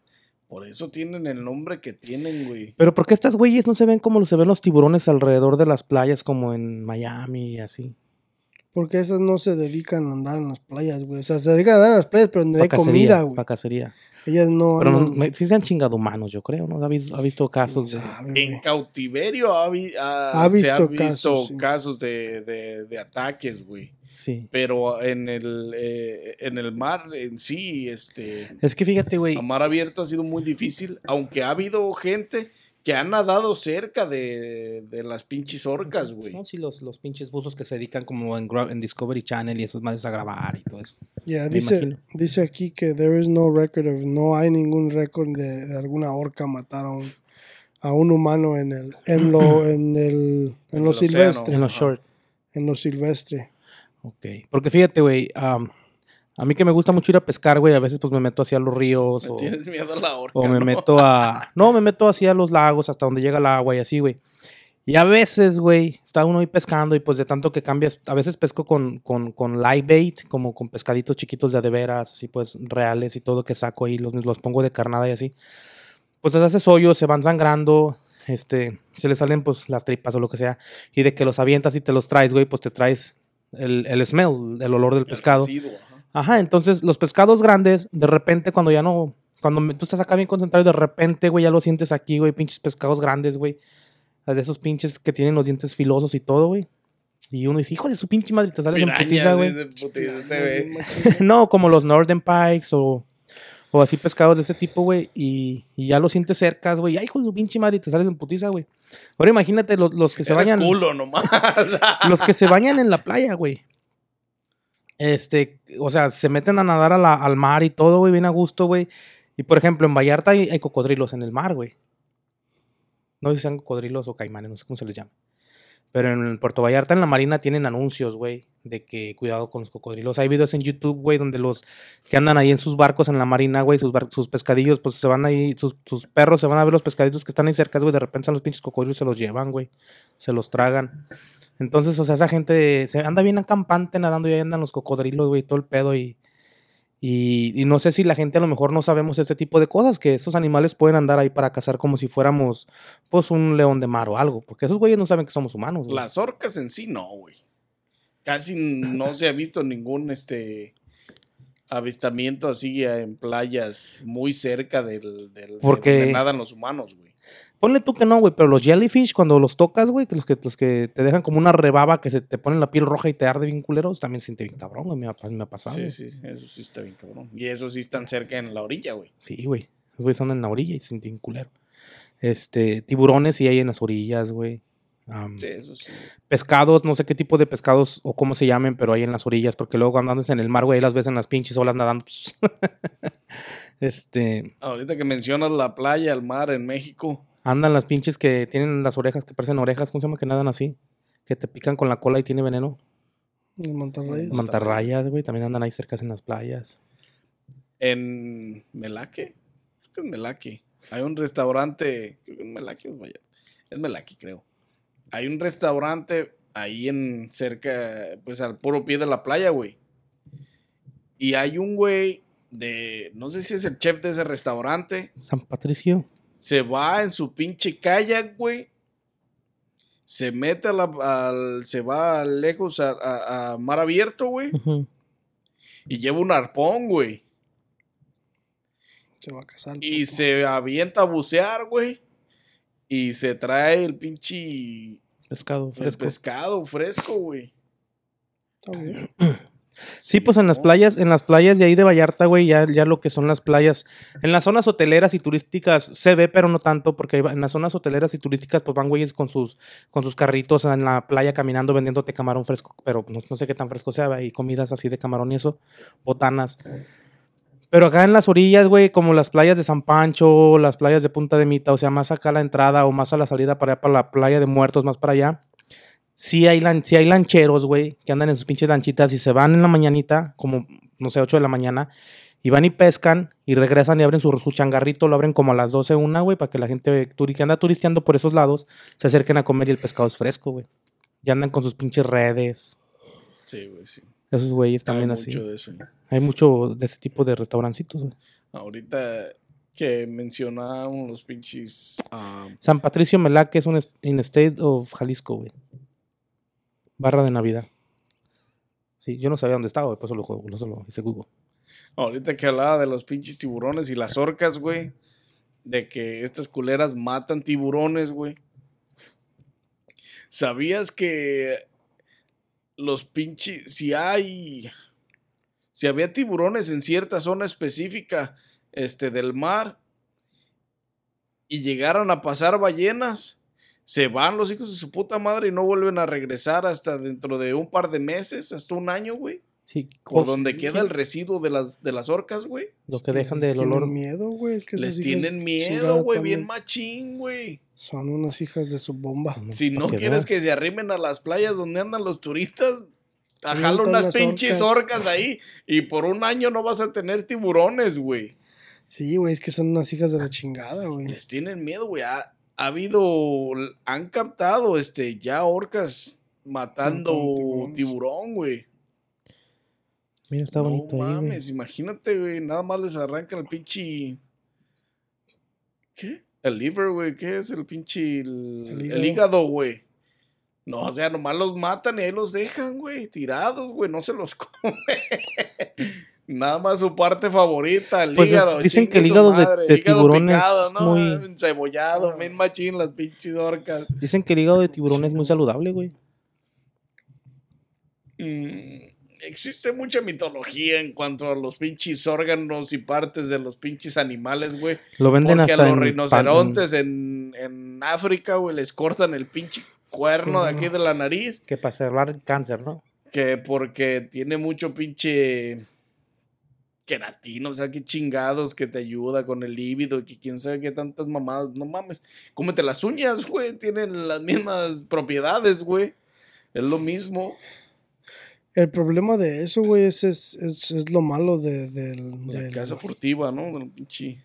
por eso tienen el nombre que tienen, güey. Pero ¿por qué estas güeyes no se ven como se ven los tiburones alrededor de las playas como en Miami y así? Porque esas no se dedican a andar en las playas, güey. O sea, se dedican a andar en las playas, pero donde Pa' hay cacería, comida, güey. pa' cacería. Ellas no Pero no, andan- me- sí se han chingado humanos, yo creo, ¿no? ¿Ha visto, ha visto casos de... sabe, En cautiverio ha, vi- ha- Ha se ha visto visto casos, casos, de, de- de ataques, güey. Sí. Pero en el, eh, en el mar en sí, este, Es que fíjate, güey. a mar abierto ha sido muy difícil, aunque ha habido gente que ha nadado cerca de, de las pinches orcas, güey. No, sí, los, los pinches buzos que se dedican como en, en Discovery Channel y esos más a grabar y todo eso. Ya, Me dice, dice aquí que there is no record of, no hay ningún récord de, de alguna orca matar a un, a un humano en el, en lo, [CLEARS THROAT] en el, en En lo el océano. silvestre, En los Ajá. short. en lo silvestre. Ok. Porque fíjate, güey, am, a mí que me gusta mucho ir a pescar, güey, a veces pues me meto hacia los ríos ¿Me o, tienes miedo a la orca? o me no? meto a... No, me meto hacia los lagos, hasta donde llega el agua y así, güey. Y a veces, güey, está uno ahí pescando y pues de tanto que cambias, a veces pesco con, con, con live bait, como con pescaditos chiquitos de a de veras, así pues reales y todo que saco ahí, los, los pongo de carnada y así. Pues les haces hoyos, se van sangrando, este, se les salen pues las tripas o lo que sea. Y de que los avientas y te los traes, güey, pues te traes el, el smell, el olor del El pescado. residuo, ajá. Entonces los pescados grandes, de repente cuando ya no, cuando me- tú estás acá bien concentrado de repente, güey, ya lo sientes aquí, güey, pinches pescados grandes, güey. De esos pinches que tienen los dientes filosos y todo, güey. Y uno dice, hijo de su pinche madre, te sales en putiza, güey. este [LAUGHS] no, como los Northern Pikes o, o así pescados de ese tipo, güey. Y, y ya lo sientes cerca, güey. Ay, hijo de su pinche madre, te sales en putiza, güey. Ahora imagínate los, los que se Eres bañan. culo nomás. [LAUGHS] Los que se bañan en la playa, güey. Este, o sea, se meten a nadar a al mar y todo, güey, bien a gusto, güey. Y por ejemplo, en Vallarta hay, hay cocodrilos en el mar, güey. No sé si sean cocodrilos o caimanes, no sé cómo se les llama. Pero en Puerto Vallarta, en la marina, tienen anuncios, güey, de que cuidado con los cocodrilos. Hay videos en YouTube, güey, donde los que andan ahí en sus barcos en la marina, güey, sus, sus pescadillos, pues se van ahí, sus, sus perros se van a ver los pescaditos que están ahí cerca, güey. De repente son los pinches cocodrilos, se los llevan, güey. Se los tragan. Entonces, o sea, esa gente se anda bien acampante nadando y ahí andan los cocodrilos, güey, todo el pedo. Y, y, y no sé si la gente a lo mejor no sabemos ese tipo de cosas, que esos animales pueden andar ahí para cazar como si fuéramos, pues, un león de mar o algo. Porque esos güeyes no saben que somos humanos, güey. Las orcas en sí no, güey. Casi no se ha visto ningún este avistamiento así en playas muy cerca del, del de Porque- nadan los humanos, güey. Ponle tú que no, güey, pero los jellyfish, cuando los tocas, güey, que los que, los que te dejan como una rebaba que se te ponen la piel roja y te arde bien culeros, también se siente bien cabrón, güey, me ha, me ha pasado. Sí, sí, eso sí está bien cabrón. Y eso sí están cerca en la orilla, güey. Sí, güey. Los güeyes están en la orilla y se sienten bien culero. Este, tiburones sí hay en las orillas, güey. Am, Sí, eso sí. Pescados, no sé qué tipo de pescados o cómo se llamen, pero hay en las orillas, porque luego cuando andas en el mar, güey, ahí las ves en las pinches olas nadando. [LAUGHS] este, Ahorita que mencionas la playa, el mar en México, andan las pinches que tienen las orejas que parecen orejas, ¿cómo se llama? Que nadan así, que te pican con la cola y tiene veneno. En Monterrey. Man- Mantarrayas, güey, también andan ahí cerca en las playas. en Melaque, creo que es Melaque. Hay un restaurante, creo que es Melaque. Es Melaque, creo. Hay un restaurante ahí en cerca, pues al puro pie de la playa, güey. Y hay un güey de, no sé si es el chef de ese restaurante, San Patricio. se va en su pinche kayak, güey. Se mete a la, al, se va lejos a, a- a mar abierto, güey. Y lleva un arpón, güey. Se va a casar. Y se avienta a bucear, güey. Y se trae el pinche Pescado el fresco. pescado fresco, güey. Está bien. [CLEARS THROAT] Sí, pues en las playas, en las playas de ahí de Vallarta, güey, ya, ya lo que son las playas, en las zonas hoteleras y turísticas se ve, pero no tanto, porque en las zonas hoteleras y turísticas, pues van güeyes con sus, con sus carritos en la playa caminando vendiéndote camarón fresco, pero no, no sé qué tan fresco sea, y comidas así de camarón y eso, botanas. Pero acá en las orillas, güey, como las playas de San Pancho, las playas de Punta de Mita, o sea, más acá a la entrada o más a la salida para allá, para la playa de muertos, más para allá. Sí hay, lan- sí hay lancheros, güey, que andan en sus pinches lanchitas y se van en la mañanita, como, no sé, 8 de la mañana, y van y pescan y regresan y abren su, su changarrito, lo abren como a las 12, una, güey, para que la gente que anda turisteando por esos lados se acerquen a comer y el pescado es fresco, güey. Y andan con sus pinches redes. Sí, güey, sí. Esos güeyes también Hay así. mucho de eso. Hay mucho de ese tipo de restaurancitos, güey. Ahorita que mencionábamos los pinches. ah, San Patricio Melaque es un in state of Jalisco, güey. Barra de Navidad. Sí, yo no sabía dónde estaba, eso lo, lo, lo hice Google. ahorita que hablaba de los pinches tiburones y las orcas, güey. De que estas culeras matan tiburones, güey. ¿Sabías que los pinches. Si hay. Si había tiburones en cierta zona específica este, del mar y llegaran a pasar ballenas, se van los hijos de su puta madre y no vuelven a regresar hasta dentro de un par de meses, hasta un año, güey. Sí, Por donde queda el residuo de las, de las orcas, güey. Lo que dejan del tienen olor. miedo, güey. es que esas Les tienen miedo, güey, bien machín, güey. Son unas hijas de su bomba. Si no quieres veas. que se arrimen a las playas donde andan los turistas, ajalo unas pinches orcas. orcas ahí y por un año no vas a tener tiburones, güey. Sí, güey, es que son unas hijas de la chingada, güey. Les tienen miedo, güey. Ha, ha habido, han captado, este, ya orcas matando tiburón, güey. Mira, está no bonito güey. mames, imagínate, güey. Nada más les arrancan el pinche. ¿Qué? El liver, güey. ¿Qué es el pinche. El, El hígado, güey. No, o sea, nomás los matan y ahí los dejan, güey. Tirados, güey. No se los [LAUGHS] come. Nada más su parte favorita, el Pues es- hígado. dicen que el hígado de- madre, de hígado tiburón es picado, ¿no? muy- Encebollado, Ah. bien machín, las pinches orcas. Dicen que el hígado de tiburón es muy saludable, güey. Mm, existe mucha mitología en cuanto a los pinches órganos y partes de los pinches animales, güey. Lo venden Porque a hasta los en pan- rinocerontes en, en África, güey, les cortan el pinche cuerno de aquí de la nariz. Que para cerrar cáncer, ¿no? Que porque tiene mucho pinche queratina, o sea, que chingados que te ayuda con el líbido, que quién sabe qué tantas mamadas. No mames, cómete las uñas, güey, tienen las mismas propiedades, güey. Es lo mismo. El problema de eso, güey, es, es, es, es lo malo de, del- La del- casa furtiva, ¿no? Del pinche.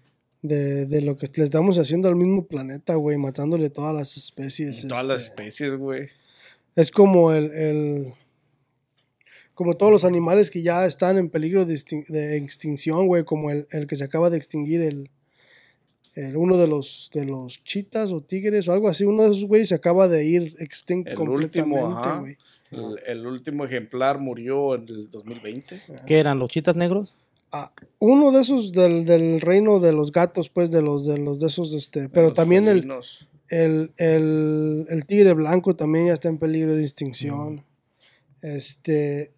De, de lo que le estamos haciendo al mismo planeta, güey, matándole todas las especies. Todas las este. especies, güey. Es como el, el- como todos los animales que ya están en peligro de, extin- de extinción, güey, como el, el que se acaba de extinguir el, el- uno de los de los chitas o tigres o algo así, uno de esos güeyes se acaba de ir extinto El último, completamente, güey. El, el último ejemplar murió en el 2020. ¿Qué eran? ¿Los chitas negros? Ah, uno de esos del, del reino de los gatos, pues, de los de los de esos, este, pero también el. El, el, el tigre blanco también ya está en peligro de extinción. Este.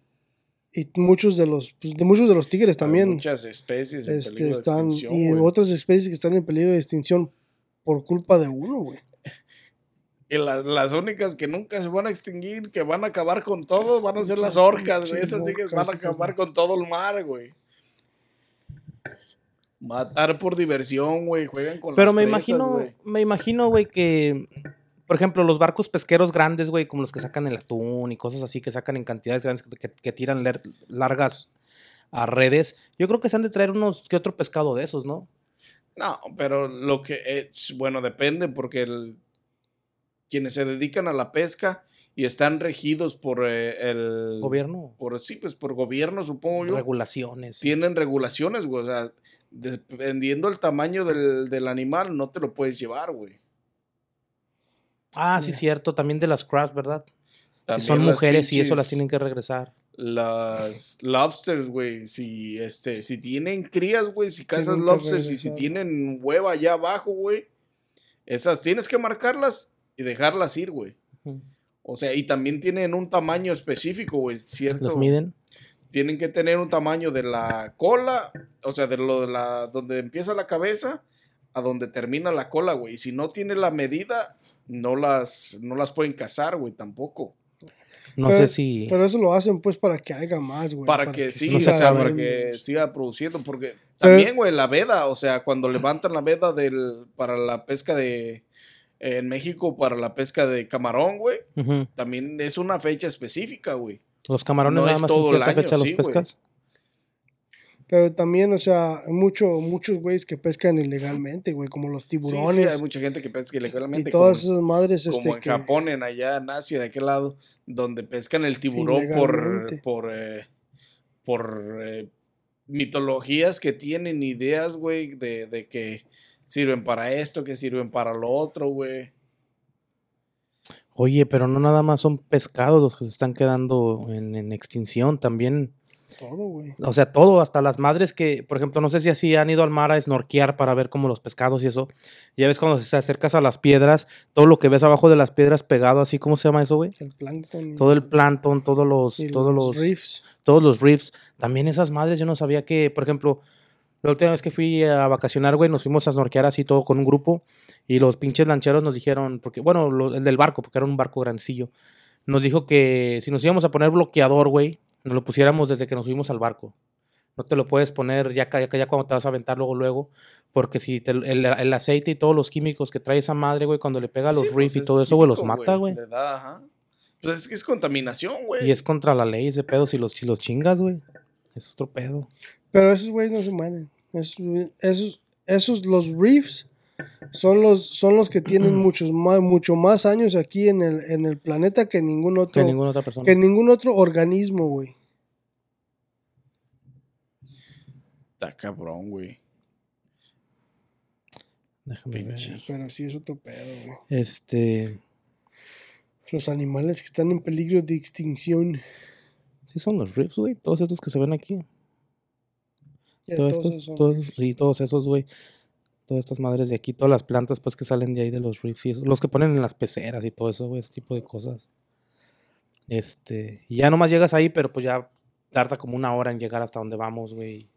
Y muchos de los. pues, de muchos de los tigres Hay también. muchas especies en Este, peligro de están. extinción, Y otras especies que están en peligro de extinción por culpa de uno, güey. [LAUGHS] Y la- las únicas que nunca se van a extinguir, que van a acabar con todo, van a ser las orcas, güey. Esas sí que van a acabar con todo el mar, güey. Matar por diversión, güey. Juegan con Pero las me presas, imagino, me imagino, güey, que, por ejemplo, los barcos pesqueros grandes, güey, como los que sacan el atún y cosas así, que sacan en cantidades grandes, que, que- que tiran largas a redes, yo creo que se han de traer unos que otro pescado de esos, ¿no? No, pero lo que es, bueno, depende porque el- quienes se dedican a la pesca y están regidos por eh, el Gobierno, por sí, pues por gobierno, supongo yo. regulaciones. tienen regulaciones, güey. O sea, dependiendo el tamaño del, del animal, no te lo puedes llevar, güey. Ah, sí, cierto, también de las crafts, ¿verdad? Si son las mujeres y eso las tienen que regresar. las lobsters, güey, si este, si tienen crías, güey, si cazas lobsters y si tienen hueva allá abajo, güey, esas tienes que marcarlas y dejarlas ir, güey. O sea, y también tienen un tamaño específico, güey, ¿cierto? Los miden. Tienen que tener un tamaño de la cola, o sea, de lo de la donde empieza la cabeza a donde termina la cola, güey. Y si no tiene la medida, no las no las pueden cazar, güey, tampoco. No Pero- sé si. Pero eso lo hacen pues para que haya más, güey. para, que, sí, no o se sea, para que siga produciendo, porque Pero- también, güey, la veda, o sea, cuando levantan la veda del para la pesca de en México para la pesca de camarón, güey, también es una fecha específica, güey. Los camarones No nada más en todo el cierta año, fecha los sí, pescas. Pero también, o sea, hay mucho, muchos güeyes que pescan ilegalmente, güey, como los Sí, tiburones. sí, hay mucha gente que pesca y ilegalmente. todas como- esas madres, como este, en que... Japón, en allá en Asia, de aquel lado, donde pescan el tiburón por, por, eh, por eh, mitologías que tienen ideas, güey, de, de que sirven para esto, que sirven para lo otro, güey. Oye, pero no nada más son pescados los que se están quedando en, en extinción, también, Todo, güey. o sea, todo, hasta las madres que, por ejemplo, no sé si así han ido al mar a snorkear para ver como los pescados y eso. Ya ves cuando se acercas a las piedras, todo lo que ves abajo de las piedras pegado, así, ¿cómo se llama eso, güey? El plancton. Todo el plancton, todos los, todos los, reefs. todos los reefs. También esas madres, yo no sabía que, por ejemplo, la última vez que fui a vacacionar, güey, nos fuimos a snorkear así todo con un grupo y los pinches lancheros nos dijeron, porque, bueno, lo- el del barco, porque era un barco grandecillo, nos dijo que si nos íbamos a poner bloqueador, güey, nos lo pusiéramos desde que nos subimos al barco. No te lo puedes poner ya, ya, ya cuando te vas a aventar luego, luego, porque si te- el, el aceite y todos los químicos que trae esa madre, güey, cuando le pega a los Sí, pues, y es todo eso, güey, los mata, güey. Pues es que es contaminación, güey. Y es contra la ley ese pedo si los, si los chingas, güey. Es otro pedo. Pero esos güeyes no se mueren. Esos, esos, esos, los reefs son los, son los que tienen [CLEARS THROAT] muchos más, mucho más años aquí en el, en el planeta que ningún otro, Que ninguna otra persona. que ningún otro organismo, güey. Está cabrón, güey. Déjame ver. Pero sí es otro pedo, güey. Este. Los animales que están en peligro de extinción. Sí, son los riffs, güey. Todos estos que se ven aquí. Todos estos, esos son- todos, sí, todos esos, güey. Todas estas madres de aquí, todas las plantas, pues que salen de ahí de los riffs. Y eso, los que ponen en las peceras y todo eso, güey, ese tipo de cosas. Este. Y ya nomás llegas ahí, pero pues ya tarda como una hora en llegar hasta donde vamos, güey.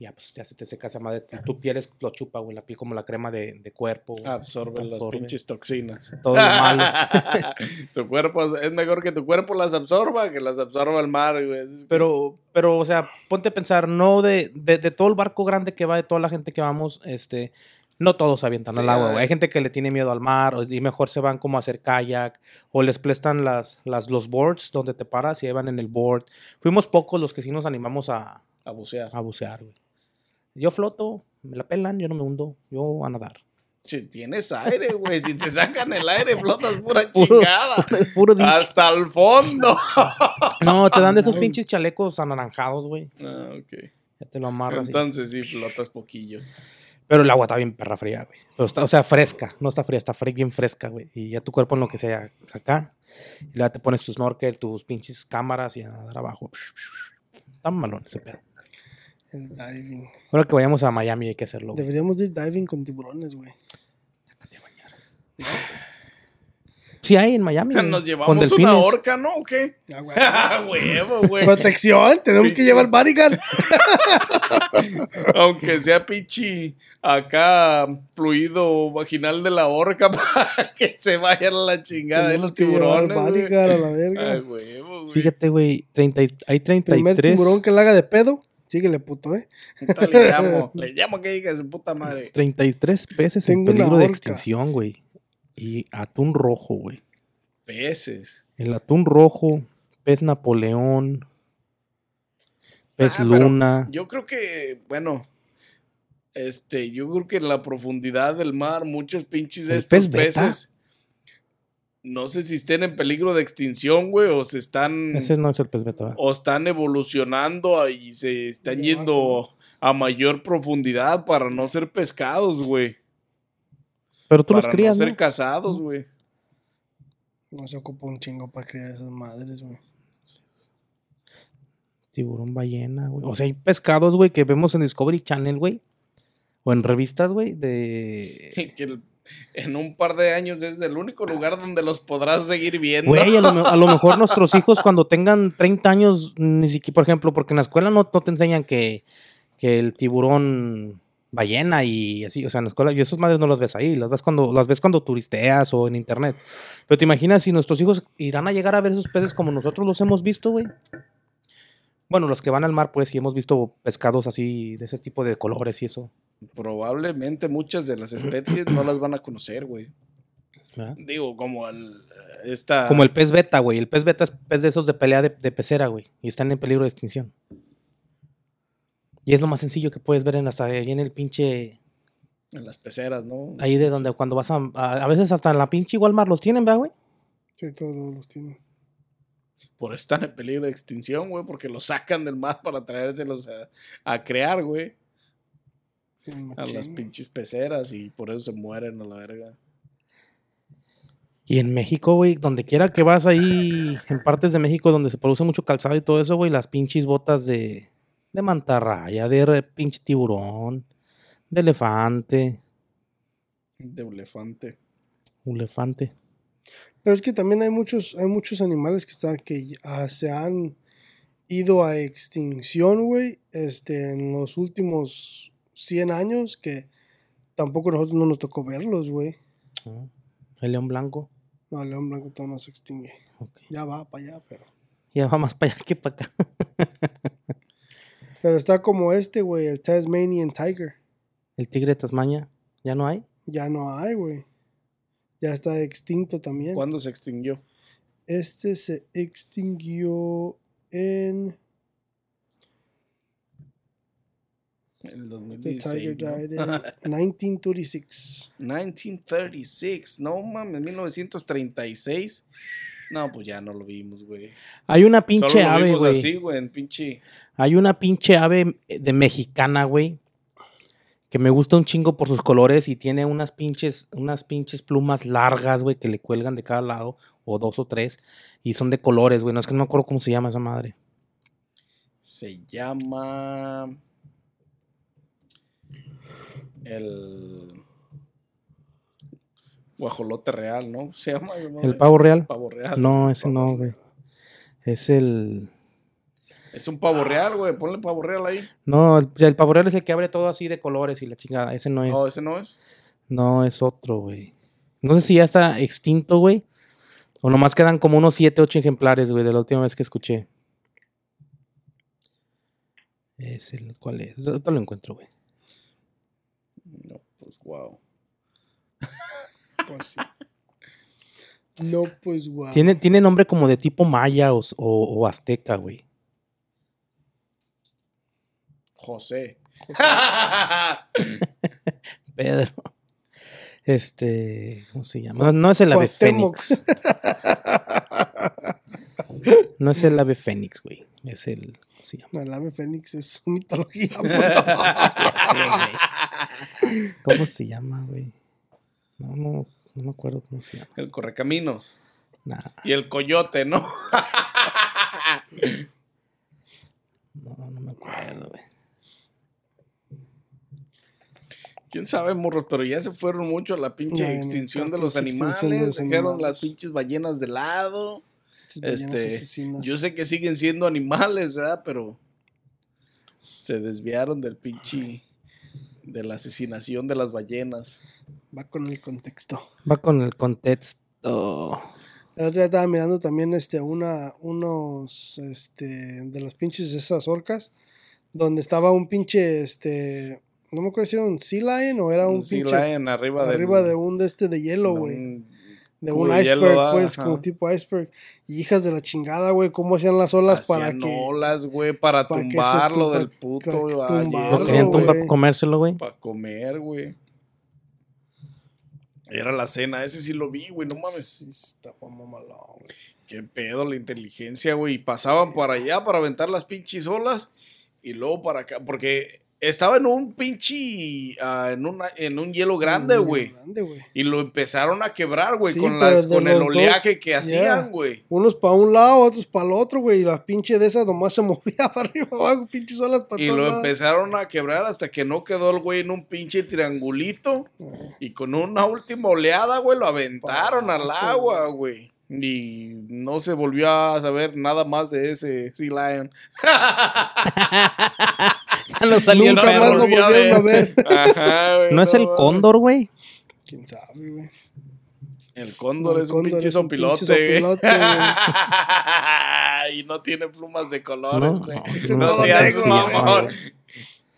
Ya, pues ya se te seca esa madre. Tu- piel es- lo chupa, güey. La piel como la crema de, de cuerpo. güey. Absorbe, las pinches toxinas. Todo lo malo. [LAUGHS] tu cuerpo es mejor que tu cuerpo las absorba que las absorba el mar, güey. Pero, pero, o sea, ponte a pensar, no de, de, de todo el barco grande que va, de toda la gente que vamos, este, no todos avientan Sí, al agua, güey. Hay gente que le tiene miedo al mar, o- y mejor se van como a hacer kayak, o les prestan las, las, los boards donde te paras y ahí van en el board. Fuimos pocos los que sí nos animamos a, a bucear. a bucear, güey. Yo floto, me la pelan, yo no me hundo, yo a nadar. Si tienes aire, güey. Si te sacan el aire, [LAUGHS] flotas pura Puro- chingada. Puro. Hasta el fondo. [LAUGHS] No, te dan de esos [LAUGHS] pinches chalecos anaranjados, güey. Ah, ok. Ya te lo amarras. y- Entonces sí flotas poquillo. Pero el agua está bien perra fría, güey. Pero está- o sea, fresca. No está fría, está fre- bien fresca, güey. Y ya tu cuerpo en lo que sea acá. Y luego te pones tu snorkel, tus pinches cámaras y a nadar abajo. Está malón ese pedo. El diving. Ahora que vayamos a Miami hay que hacerlo. güey. Deberíamos de ir diving con tiburones, güey. Sí hay en Miami. güey. Nos Con llevamos una horca, ¿no? ¿O qué? Ah, güey. [LAUGHS] Ah, huevo, güey. Protección, tenemos que llevar bodyguard. [LAUGHS] Aunque sea pichi acá fluido vaginal de la horca [LAUGHS] para que se vayan a la chingada de los tiburones. güey. bodyguard a la Ay, verga. huevo, güey. Fíjate, güey. 30 y- hay Primer 33. tiburón que la haga de pedo, síguele, puto, ¿eh? Le [LAUGHS] llamo, le llamo que diga su puta madre. 33 peces en Tengo peligro de extinción, güey. Y atún rojo, güey. Peces. El atún rojo, pez Napoleón, pez Ah, luna. Yo creo que, bueno, este, yo creo que en la profundidad del mar, muchos pinches de ¿El estos pez beta? peces, no sé si estén en peligro de extinción, güey, o se están, Ese no es el pez beta. o están evolucionando y se están yendo a mayor profundidad para no ser pescados, güey. Pero tú los Para crías, no ¿no? ser cazados, güey. No se ocupa un chingo para criar esas madres, güey. tiburón ballena, güey. O sea, hay pescados, güey, que vemos en Discovery Channel, güey. O en revistas, güey, de... [LAUGHS] Que el- en un par de años es el único lugar donde los podrás seguir viendo. Güey, a lo, me- a lo mejor [LAUGHS] nuestros hijos cuando tengan 30 años, ni siquiera, por ejemplo, porque en la escuela no, no te enseñan que, que el tiburón ballena y así, o sea, en la escuela, y esas madres no las ves ahí, las ves cuando, las ves cuando turisteas o en internet. Pero te imaginas si nuestros hijos irán a llegar a ver esos peces como nosotros los hemos visto, güey. Bueno, los que van al mar, pues, y hemos visto pescados así, de ese tipo de colores y eso. Probablemente muchas de las especies no las van a conocer, güey. ¿verdad? Digo, como el, esta... Como el pez beta, güey. El pez beta es pez de esos de pelea de, de pecera, güey. Y están en peligro de extinción. Y es lo más sencillo que puedes ver en hasta ahí en el pinche. En las peceras, ¿no? Ahí de donde cuando vas a. A, a veces hasta en la pinche Walmart los tienen, ¿verdad, güey? Sí, todos los tienen. Por eso están en peligro de extinción, güey, porque los sacan del mar para traérselos a, a crear, güey. A las pinches peceras y por eso se mueren a la verga. Y en México, güey, donde quiera que vas ahí, en partes de México donde se produce mucho calzado y todo eso, güey, las pinches botas de. De mantarraya, de pinche tiburón, de elefante, De elefante. elefante. Pero es que también hay muchos, hay muchos animales que están, que ya se han ido a extinción, güey, este, en los últimos 100 años, que tampoco nosotros no nos tocó verlos, güey. ¿no? El león blanco. No, el león blanco todavía no se extingue. Ya va para allá, pero. Ya va más para allá que para acá. [LAUGHS] Pero está como este, güey, el Tasmanian Tiger. El tigre de Tasmania, ¿ya no hay? Ya no hay, güey. Ya está extinto también. ¿Cuándo se extinguió? Este se extinguió en. El The Tiger 2016. ¿no? died in 1936. 1936. No mames, 1936. No, pues ya no lo vimos, güey. Hay una pinche Solo lo ave, güey. así, güey, en pinche. Hay una pinche ave de mexicana, güey. Que me gusta un chingo por sus colores y tiene unas pinches, unas pinches plumas largas, güey, que le cuelgan de cada lado, o dos o tres, y son de colores, güey. No es que no me acuerdo cómo se llama esa madre. Se llama. El. Guajolote real, ¿no? [LAUGHS] Se llama. ¿El pavo real? Pavo real. No, ese no, güey. Es el. Es un pavo real, güey. Ponle pavo real ahí. No, el, el pavo real es el que abre todo así de colores y la chingada. Ese no es. No, ese no es. No, es otro, güey. No sé si ya está extinto, güey. O nomás quedan como unos 7, 8 ejemplares, güey, de la última vez que escuché. Es el. ¿Cuál es? Ahorita lo encuentro, güey. No, pues wow. Pues sí. No, pues guau. Tiene, tiene nombre como de tipo maya o, s- o- o azteca, güey. José. [LAUGHS] Pedro. Este. ¿Cómo se llama? No, no es el ave Cuauhtémoc. fénix. [LAUGHS] No es el ave fénix, güey. Es el. ¿Cómo se llama? No, el ave fénix es mitología. [LAUGHS] puto. [LAUGHS] ¿Cómo se llama, güey? No, no, no me acuerdo cómo se llama. El correcaminos. Y el coyote, ¿no? [LAUGHS] no, no me acuerdo, güey. Quién sabe, morros, pero ya se fueron mucho a la pinche extinción de los animales. de los Dejaron las pinches ballenas de lado. Este, asesinas. Yo sé que siguen siendo animales, ¿verdad? Pero se desviaron del pinche de la asesinación de las ballenas. Va con el contexto. Va con el contexto. El otro día estaba mirando también este, una, unos este, de las pinches esas orcas, donde estaba un pinche, este, no me acuerdo si era un sea lion o era un Un sea pinche lion arriba, del- arriba de un de este de hielo, güey. De un de iceberg, pues, Ajá. como tipo iceberg. Y hijas de la chingada, güey, cómo hacían las olas para que... olas, güey, para, para tumbarlo tumba- del puto tumbarlo, Lo querían tumbar güey. para comérselo, güey. Para comer, güey. Era la cena, ese sí lo vi, güey, no mames. Sí, está mamalón, güey. Qué pedo la inteligencia, güey. Y pasaban para allá para aventar las pinches olas y luego para acá, porque estaba en un pinche, ah, en, una, en un hielo grande, güey. Y lo empezaron a quebrar, güey, Sí, con, las, con el dos, oleaje que hacían, güey. Unos para un lado, otros para el otro, güey. Y la pinche de esas nomás se [LAUGHS] movía para arriba, abajo, pinches olas para Y lo lados. empezaron a quebrar hasta que no quedó el güey en un pinche triangulito. Y con una última oleada, güey, lo aventaron al agua, güey. Y no se volvió a saber nada más de ese Sea Lion. [LAUGHS] Ya no salió Nunca el más perro. lo volvieron a ver. Ajá, güey, ¿No es el cóndor, güey? ¿Quién sabe, güey? El cóndor El es un cóndor pinche es un sopilote, güey. [LAUGHS] y no tiene plumas de colores, No, güey. no, No, seas negro, mamón. güey.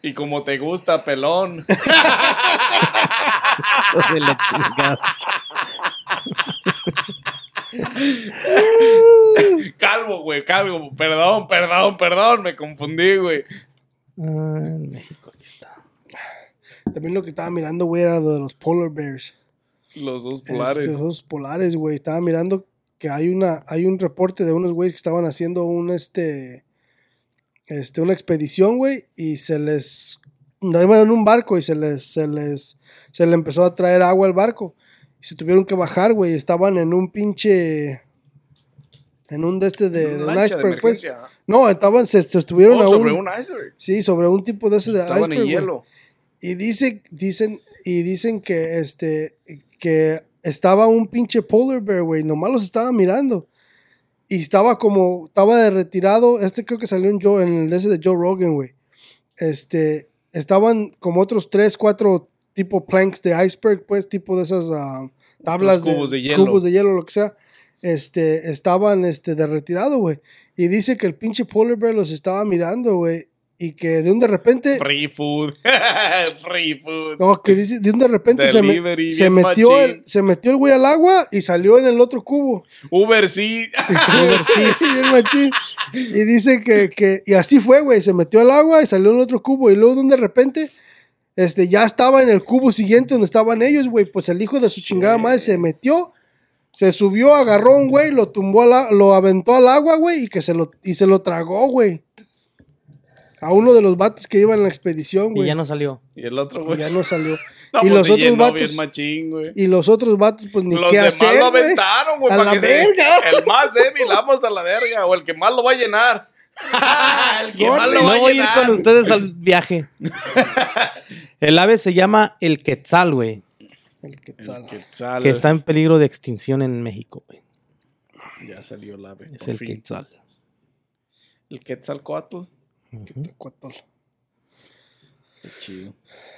Y como te gusta, pelón. [LAUGHS] de la chingada. Calvo, güey, calvo. Perdón, perdón, perdón. Me confundí, güey. Ah, en México, aquí está. También lo que estaba mirando, güey, era lo de los polar bears. Los dos polares. Este, esos polares, güey. Estaba mirando que hay una, hay un reporte de unos güeyes que estaban haciendo un este, este, una expedición, güey, y se les, iban en un barco y se les, se les, se le empezó a traer agua al barco y se tuvieron que bajar, güey. Estaban en un pinche, en un de este de, un de iceberg, pues. No, estaban, se, se estuvieron Oh, a sobre un, un iceberg. sí, sobre un tipo de ese de Estaban iceberg, en hielo. Y dice, dicen, y dicen que este, que estaba un pinche polar bear, güey, nomás los estaba mirando. Y estaba como, estaba de retirado, este creo que salió en, Joe, en el de ese de Joe Rogan, güey. Este, estaban como otros tres, cuatro tipo planks de iceberg, pues, tipo de esas ah, tablas cubos de hielo. cubos de hielo, lo que sea. Este, estaban, este, de retirado, güey. Y dice que el pinche polar bear los estaba mirando, güey. Y que de un de repente... Free food. [LAUGHS] Free food. No, que dice, de un de repente se, me- se metió machín. el, se metió el güey al agua y salió en el otro cubo. Uber sí. [LAUGHS] [LAUGHS] Bien machín. Y dice que, que, y así fue, güey, se metió al agua y salió en el otro cubo. Y luego de un de repente, este, ya estaba en el cubo siguiente donde estaban ellos, güey. Pues el hijo de su chingada madre se metió, se subió, agarró a un güey, lo tumbó, al a- lo aventó al agua, güey, y que se lo, y se lo tragó, güey. A uno de los vatos que iba en la expedición, Y güey. ya no salió. y el otro, Y güey. ya no salió. [LAUGHS] No, y pues los se otros llenó vatos. bien machín, güey. Y los otros vatos, pues ni Los qué demás hacer, lo güey. aventaron, güey, A para la que se... verga. El más débil, vamos a la verga. O el que más lo va a llenar. No voy a ir con ustedes al viaje. El ave se llama el quetzal, güey. El quetzal. El Quetzal. Que está en peligro de extinción en México, güey. Ya salió el ave. Es el fin. quetzal. El Quetzalcoatl. Ujú. Cuatol. Qué chido.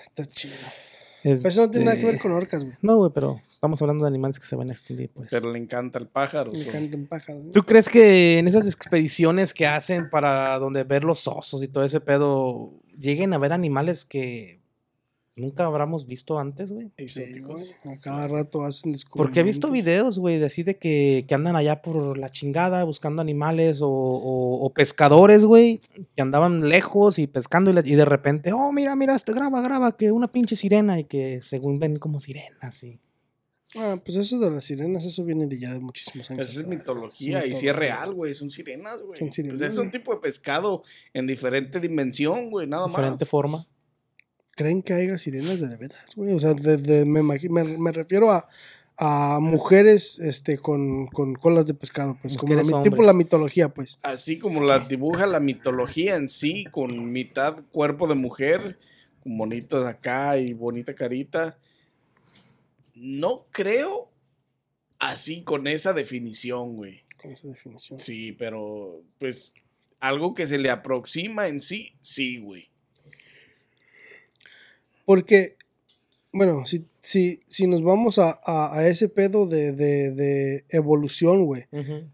Está chido. Pero eso no tiene nada que ver Este, con orcas, güey. No, güey, pero estamos hablando de animales que se van a extinguir, pues. Pero le encanta el pájaro. Me so. encantan pájaros. ¿no? ¿Tú crees que en esas expediciones que hacen para donde ver los osos y todo ese pedo, lleguen a ver animales que nunca habramos visto antes, güey? Sí, güey. A cada rato hacen Porque he visto videos, güey, de así de que, que andan allá por la chingada buscando animales o, o- o pescadores, güey, que andaban lejos y pescando y, le- y de repente, oh, mira, mira, este, graba, graba, que una pinche sirena y que según ven como sirenas, y Ah, pues eso de las sirenas, eso viene de ya de muchísimos años. Esa es mitología Es y sí es real, güey. Son sirenas, güey. Son sirenas, Pues es un tipo de pescado en diferente dimensión, güey. Nada diferente más. forma. ¿Creen que haya sirenas de, de veras, güey? O sea, de- de- me, me, me refiero a, a mujeres este, con, con colas de pescado, pues. Como la, tipo la mitología, pues. Así como la dibuja la mitología en sí, con mitad cuerpo de mujer, con bonitos acá y bonita carita. No creo así con esa definición, güey. Con esa definición. Sí, pero pues algo que se le aproxima en sí, sí, güey. Porque, bueno, si, si, si nos vamos a, a- a ese pedo de, de- de evolución, güey.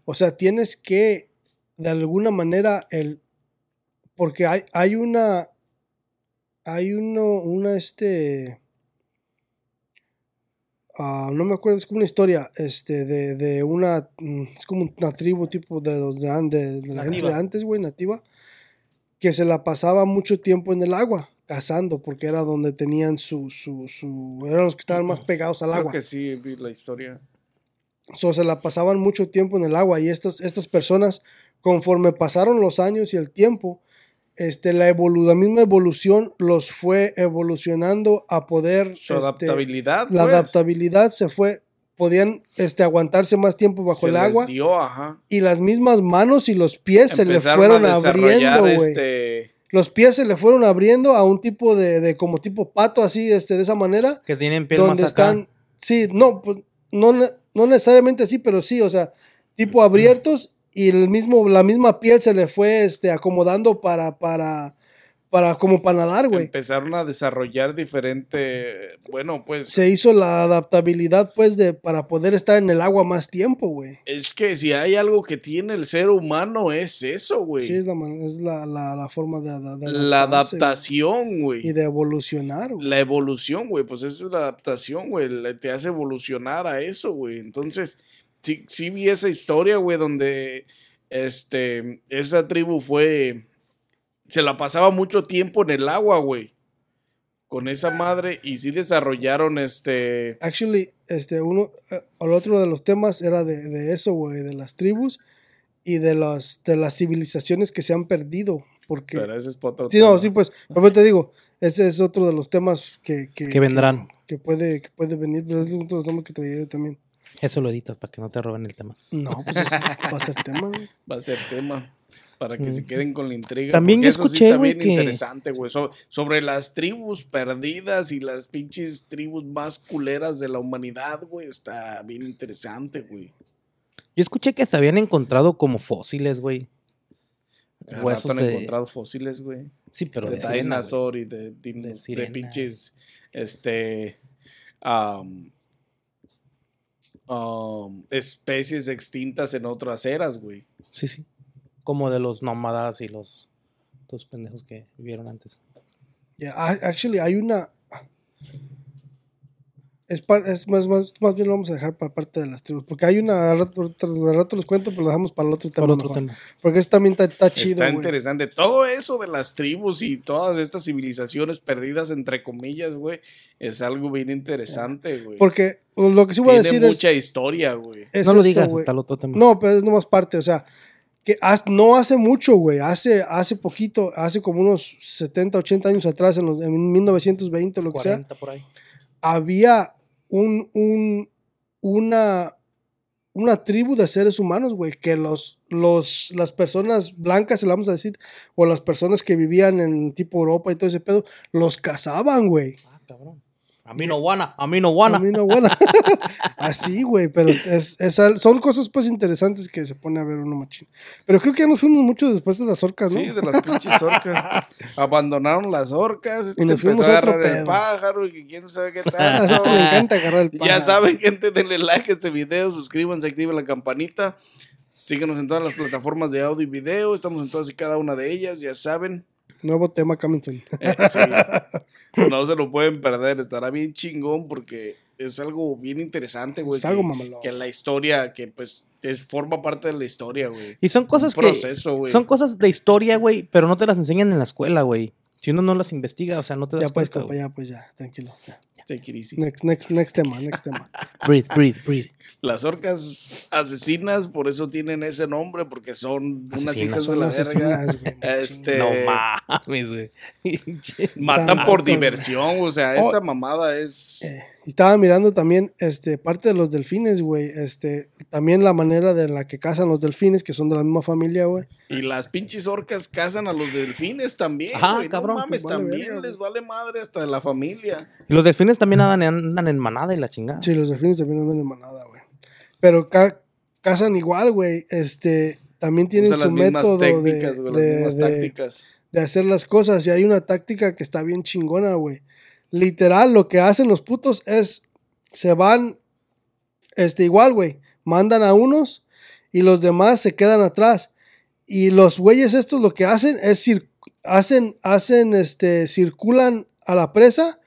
O sea, tienes que, de alguna manera, el. Porque hay, hay una. Hay uno, una, este. ah, no me acuerdo, es como una historia, este, de, de una. mm, Es como una tribu tipo de los de, de- de la gente de antes, güey, nativa. Que se la pasaba mucho tiempo en el agua, cazando, porque era donde tenían su. su, su eran los que estaban más pegados al Creo agua. que sí vi la historia. So, se la pasaban mucho tiempo en el agua y estas, estas personas, conforme pasaron los años y el tiempo, este, la, evolu- la misma evolución los fue evolucionando a poder... Su este, adaptabilidad. la pues, adaptabilidad se fue, podían este, aguantarse más tiempo bajo se el les agua dio, ajá. y las mismas manos y los pies se le Empezaron fueron a abriendo, este, Los pies se le fueron abriendo a un tipo de, de como tipo pato así, este, de esa manera, Que tienen piel más donde acá. están, sí, no, pues, no, no necesariamente así, pero sí, o sea, tipo abiertos y el mismo, la misma piel se le fue, este, acomodando para, para, para, como para nadar, güey. empezaron a desarrollar diferente, bueno, pues Se hizo la adaptabilidad, pues, de, para poder estar en el agua más tiempo, güey. es que si hay algo que tiene el ser humano es eso, güey. Sí, es la, es la, la, la forma de, de- la adaptación, güey, y de evolucionar, güey. La evolución, güey, pues esa es la adaptación, güey, te hace evolucionar a eso, güey. Entonces, sí, sí vi esa historia, güey, donde este, esa tribu fue, se la pasaba mucho tiempo en el agua, güey, con esa madre y sí desarrollaron, este, Actually, este, uno, eh, el otro de los temas era de, de eso, güey, de las tribus y de las, de las civilizaciones que se han perdido. Porque, pero ese es para otro sí, no, tema. sí, pues, como te digo, ese es otro de los temas que, que, Que vendrán. que puede, que puede venir, pero es otro de los temas que traía yo también. Eso lo editas para que no te roben el tema. No, pues es- va a ser tema, güey. Va a ser tema. Para que se queden con la intriga. También yo eso sí escuché, está bien que- interesante, güey. So- sobre las tribus perdidas y las pinches tribus más culeras de la humanidad, güey. Está bien interesante, güey. Yo escuché que se habían encontrado como fósiles, güey. Huesos han de- encontrado fósiles, güey. Sí, pero de dinosaur y de, pinches, este, am, especies extintas en otras eras, güey. Sí, sí. Como de los nómadas y los dos pendejos que vivieron antes. Yeah, actually, hay una. Es, par- es más, más, más bien lo vamos a dejar para parte de las tribus. Porque hay una. Al rato, al rato los cuento, pero lo dejamos para el otro tema. Por otro tema. Porque eso también está, está chido. Está interesante. Todo eso de las tribus y todas estas civilizaciones perdidas, entre comillas, güey, es algo bien interesante, güey. Porque lo que sí voy a Tiene decir mucha es. historia, güey. es no lo esto, digas güey. hasta el otro tema. No, pero es nomás parte. O sea, que no hace mucho, güey. Hace, hace poquito, hace como unos 70, 80 años atrás, en, los, en 1920 o lo que sea. 40 por ahí. había un, un, una, una tribu de seres humanos, güey, que los, los, las personas blancas, se la vamos a decir, o las personas que vivían en tipo Europa y todo ese pedo, los cazaban, güey. Ah, cabrón. A mí no guana, a mí no guana. A mí no, buena. [LAUGHS] Así, güey, pero es, son cosas pues interesantes que se pone a ver uno machín. Pero creo que ya nos fuimos mucho después de las orcas, ¿no? Sí, de las pinches orcas. [LAUGHS] Abandonaron las orcas. Este Y nos fuimos empezó a otro agarrar el pájaro y quién sabe qué [LAUGHS] tal. le encanta agarrar el Ya pájaro. saben, gente, denle like a este video, suscríbanse, activen la campanita. Síguenos en todas las plataformas de audio y video. Estamos en todas y cada una de ellas, ya saben. Nuevo tema coming soon. Eh, sí. No se lo pueden perder, estará bien chingón porque es algo bien interesante, güey. Es algo que- mamalón. Que la historia, que pues es, forma parte de la historia, güey. Y son cosas Un que. proceso, güey. Son cosas de historia, güey, pero no te las enseñan en la escuela, güey. Si uno no las investiga, o sea, no te das Ya pues, cuenta. compa, ya pues ya, tranquilo. ya. Take it easy. Next, next, next tema, next tema. [LAUGHS] Breathe, breathe, breathe. Las orcas asesinas, por eso tienen ese nombre, porque son unas hijas de Son la verga. asesinas, güey. Este, No mames, güey. [LAUGHS] matan Tan por diversión, o sea, Oh. esa mamada es... Eh, y estaba mirando también este, parte de los delfines, güey. Este, también la manera de la que cazan los delfines, que son de la misma familia, güey. Y las pinches orcas cazan a los delfines también, Ajá, güey. cabrón, no mames, pues vale también verga, les vale madre hasta de la familia. Y los delfines también andan, andan en manada y la chingada. Sí, los delfines también andan en manada, güey. Pero ca- cazan igual, güey. Este, también tienen su método de, güey, las de- mismas de- tácticas. de hacer las cosas. Y hay una táctica que está bien chingona, güey. Literal, lo que hacen los putos es, se van, este, igual, güey. Mandan a unos y los demás se quedan atrás. Y los güeyes estos lo que hacen es, hacen, hacen, este, circulan a la presa,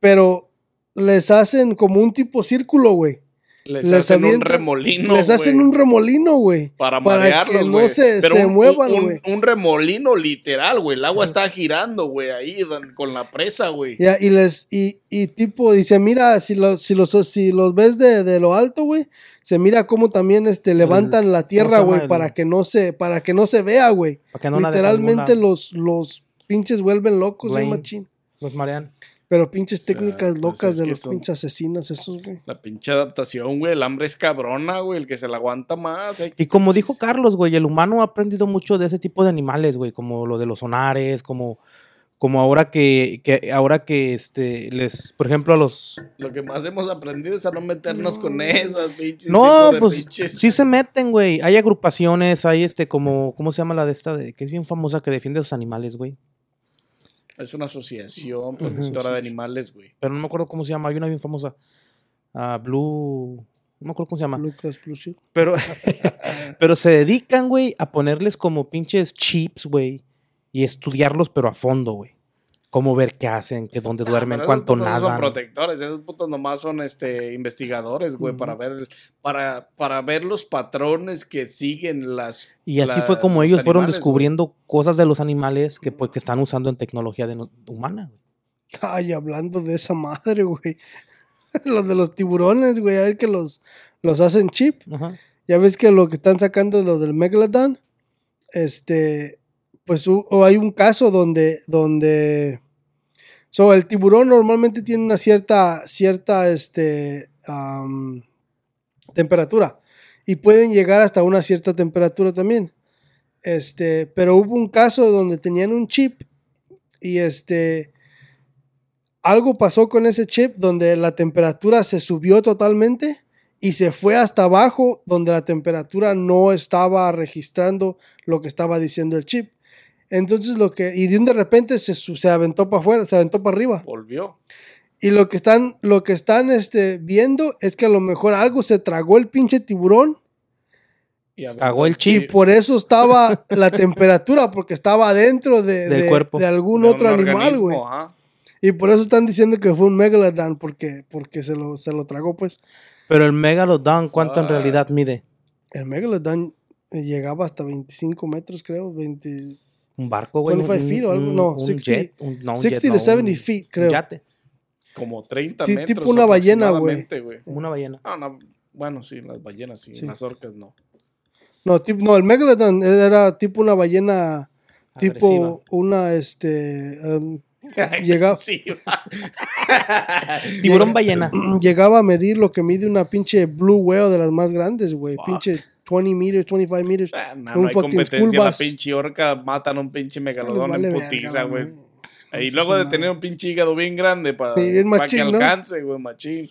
pero les hacen como un tipo círculo, güey. Les, les hacen un remolino. les hacen un remolino, güey. Para para marearlos, que no güey. se- Pero se un- muevan, un- güey. Un, remolino literal, güey. El agua está girando, güey, ahí con la presa, güey. Ya, y les, y, y tipo, dice, mira, si los, si los, si los ves de, de lo alto, güey, se mira cómo también este, levantan la tierra, güey, para que no se, para que no se vea, güey. Para que no Literalmente los, los pinches vuelven locos, machín. Los marean. Pero pinches O sea, técnicas locas de los pinches asesinos esos, güey. La pinche adaptación, güey. El hambre es cabrona, güey. El que se la aguanta más. hay- Y como dijo Carlos, güey, el humano ha aprendido mucho de ese tipo de animales, güey, como lo de los sonares, como, como ahora que, que ahora que este les, por ejemplo, a los Lo que más hemos aprendido es a no meternos con esas pinches. No, de pues pinches- sí se meten, güey. Hay agrupaciones, hay este como ¿cómo se llama la de esta de que es bien famosa que defiende a los animales, güey? Es una asociación protectora de animales, güey. Pero no me acuerdo cómo se llama, hay una bien famosa. Ah, Blue, no me acuerdo cómo se llama. Lucas Blue Shield. Pero [LAUGHS] pero se dedican, güey, a ponerles como pinches chips, güey, y estudiarlos pero a fondo, güey. Cómo ver qué hacen, que dónde Ah, duermen, cuánto putos no son nadan. protectores, esos putos nomás son este investigadores, güey, para ver el- para, para ver los patrones que siguen las Y así la- fue como los ellos fueron güey. descubriendo cosas de los animales que, pues, que están usando en tecnología de no- humana, güey. Ay, hablando de esa madre, güey. [LAUGHS] los de los tiburones, güey, a ver que los, los hacen chip. Ya ves que lo que están sacando es lo del Megalodon. Este, pues o hay un caso donde, donde, so, el tiburón normalmente tiene una cierta, cierta, este, am, temperatura y pueden llegar hasta una cierta temperatura también. Este, pero hubo un caso donde tenían un chip y este, algo pasó con ese chip donde la temperatura se subió totalmente y se fue hasta abajo donde la temperatura no estaba registrando lo que estaba diciendo el chip. Entonces lo que, y de un de repente se, se aventó para afuera, se aventó para arriba. Volvió. Y lo que están, lo que están este, viendo es que a lo mejor algo se tragó el pinche tiburón Y Cagó el y chip. por eso estaba la temperatura, porque estaba dentro de, Del de- cuerpo. de algún de un otro animal, organismo, güey. ajá. Y por eso están diciendo que fue un megalodon, porque, porque se, lo, se lo tragó, pues. Pero el megalodon, ¿cuánto en Fuck. realidad mide? El megalodon eh, llegaba hasta 25 metros, creo, 20, ¿Un barco, güey? 25 Un- feet o algo, no, un 60 jet, un- no, un 60 jet, to no, 70 un- feet, creo. yate, Como 30 Ti- metros. tipo una ballena, güey. aproximadamente, güey. como una ballena. No, no, bueno, sí, las ballenas sí, Sí. las orcas no. No, tipo, no, el megalodon era tipo una ballena, tipo Agresiva. una, este, um, Llega- Sí, Tiburón ballena. [CLEARS THROAT] llegaba a medir lo que mide una pinche blue whale de las más grandes, güey. Pinche 20 meters, 25 meters. Ah, no, Un no hay fucking competencia. school La pinche orca matan a un pinche megalodón vale en putiza, güey. Y luego de tener un pinche hígado bien grande para Sí, que machín, alcance, güey, machín.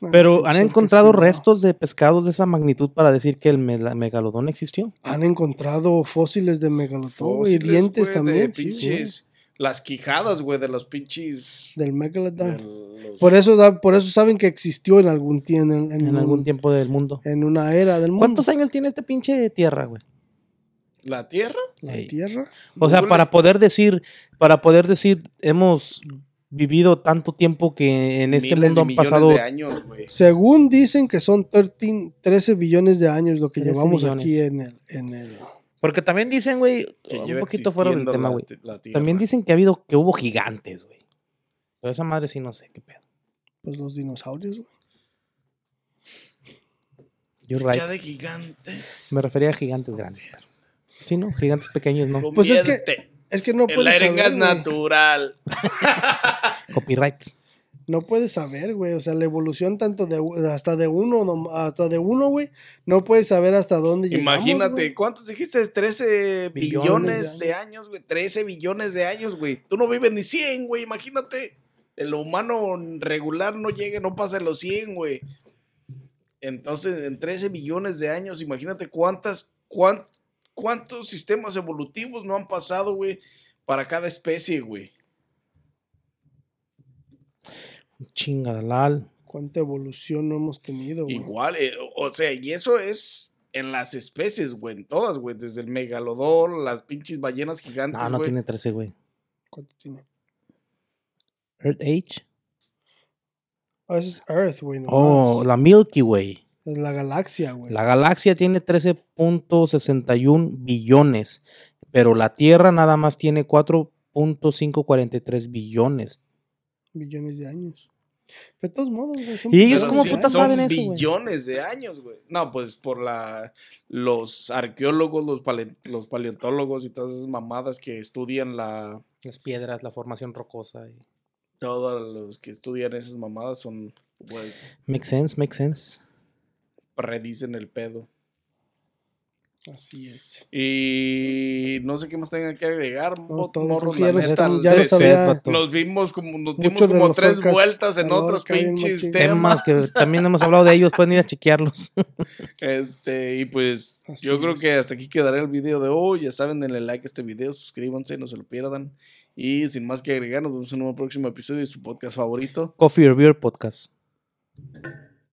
No, Pero pinche han encontrado restos de pescados de esa magnitud para decir que el megalodón existió. Han encontrado fósiles de megalodón, güey. Y dientes güey, también, De sí, pinches, las quijadas, güey, de los pinches. Del megalodon. los- Por eso, da- por eso saben que existió en algún tiempo. En, en En un- algún tiempo del mundo. En una era del mundo. ¿Cuántos años tiene este pinche tierra, güey? ¿La tierra? La. Tierra. O sea, Google. para poder decir, para poder decir, hemos vivido tanto tiempo que en este Miles mundo han millones pasado de años, güey. Según dicen que son 13, 13 billones de años lo que 13 llevamos aquí en el, en el. Porque también dicen, güey, un poquito fuera del tema, güey. También dicen que ha habido, que hubo gigantes, güey. Pero esa madre sí no sé qué pedo. Pues los dinosaurios, güey. You're Ya de gigantes. Me refería a gigantes grandes. pero- Sí, ¿no? Gigantes pequeños, ¿no? Pues es que- Es que no El puedes arenga es natural. [LAUGHS] Copyrights. No puedes saber, güey. O sea, la evolución tanto de hasta de uno, no- hasta de uno, güey. No puedes saber hasta dónde llegamos. Imagínate, güey. ¿cuántos dijiste? 13 Billones de años, güey. 13 billones de años, güey. Tú no vives ni 100, güey. Imagínate. El humano regular no llega, no pasa los 100, güey. Entonces, en 13 billones de años, imagínate cuántas, cuán- cuántos sistemas evolutivos no han pasado, güey, para cada especie, güey. Chingadalal. Cuánta evolución no hemos tenido, güey. Igual, eh, o sea, y eso es en las especies, güey, en todas, güey. Desde el megalodón, las pinches ballenas gigantes, No, no tiene 13, güey. ¿Cuánto tiene? Earth Age. Oh, ese es Earth, güey. nomás. Oh, la Milky Way. Es la galaxia, güey. La galaxia tiene 13.61 billones, pero la Tierra nada más tiene 4.543 billones. Billones de años. De todos modos, güey. son Y ellos sí, putas saben eso, güey. billones de años, güey. No, pues por la los arqueólogos, los, pale- los paleontólogos y todas esas mamadas que estudian la Las piedras, la formación rocosa. y- todos los que estudian esas mamadas son güey, Make sense, make sense. predicen el pedo. Así es. Y no sé qué más tengan que agregar. No, morros, ya se-. Nos vimos como, nos dimos como tres orcas, vueltas en otros pinches temas. Temas que también hemos hablado de ellos, pueden ir a chequearlos. [LAUGHS] Este, y pues Así yo creo que hasta aquí quedará el video de hoy. Ya saben, denle like a este video, suscríbanse, no se lo pierdan. Y sin más que agregar, nos vemos en un próximo episodio de su podcast favorito. Coffee or Beer Podcast.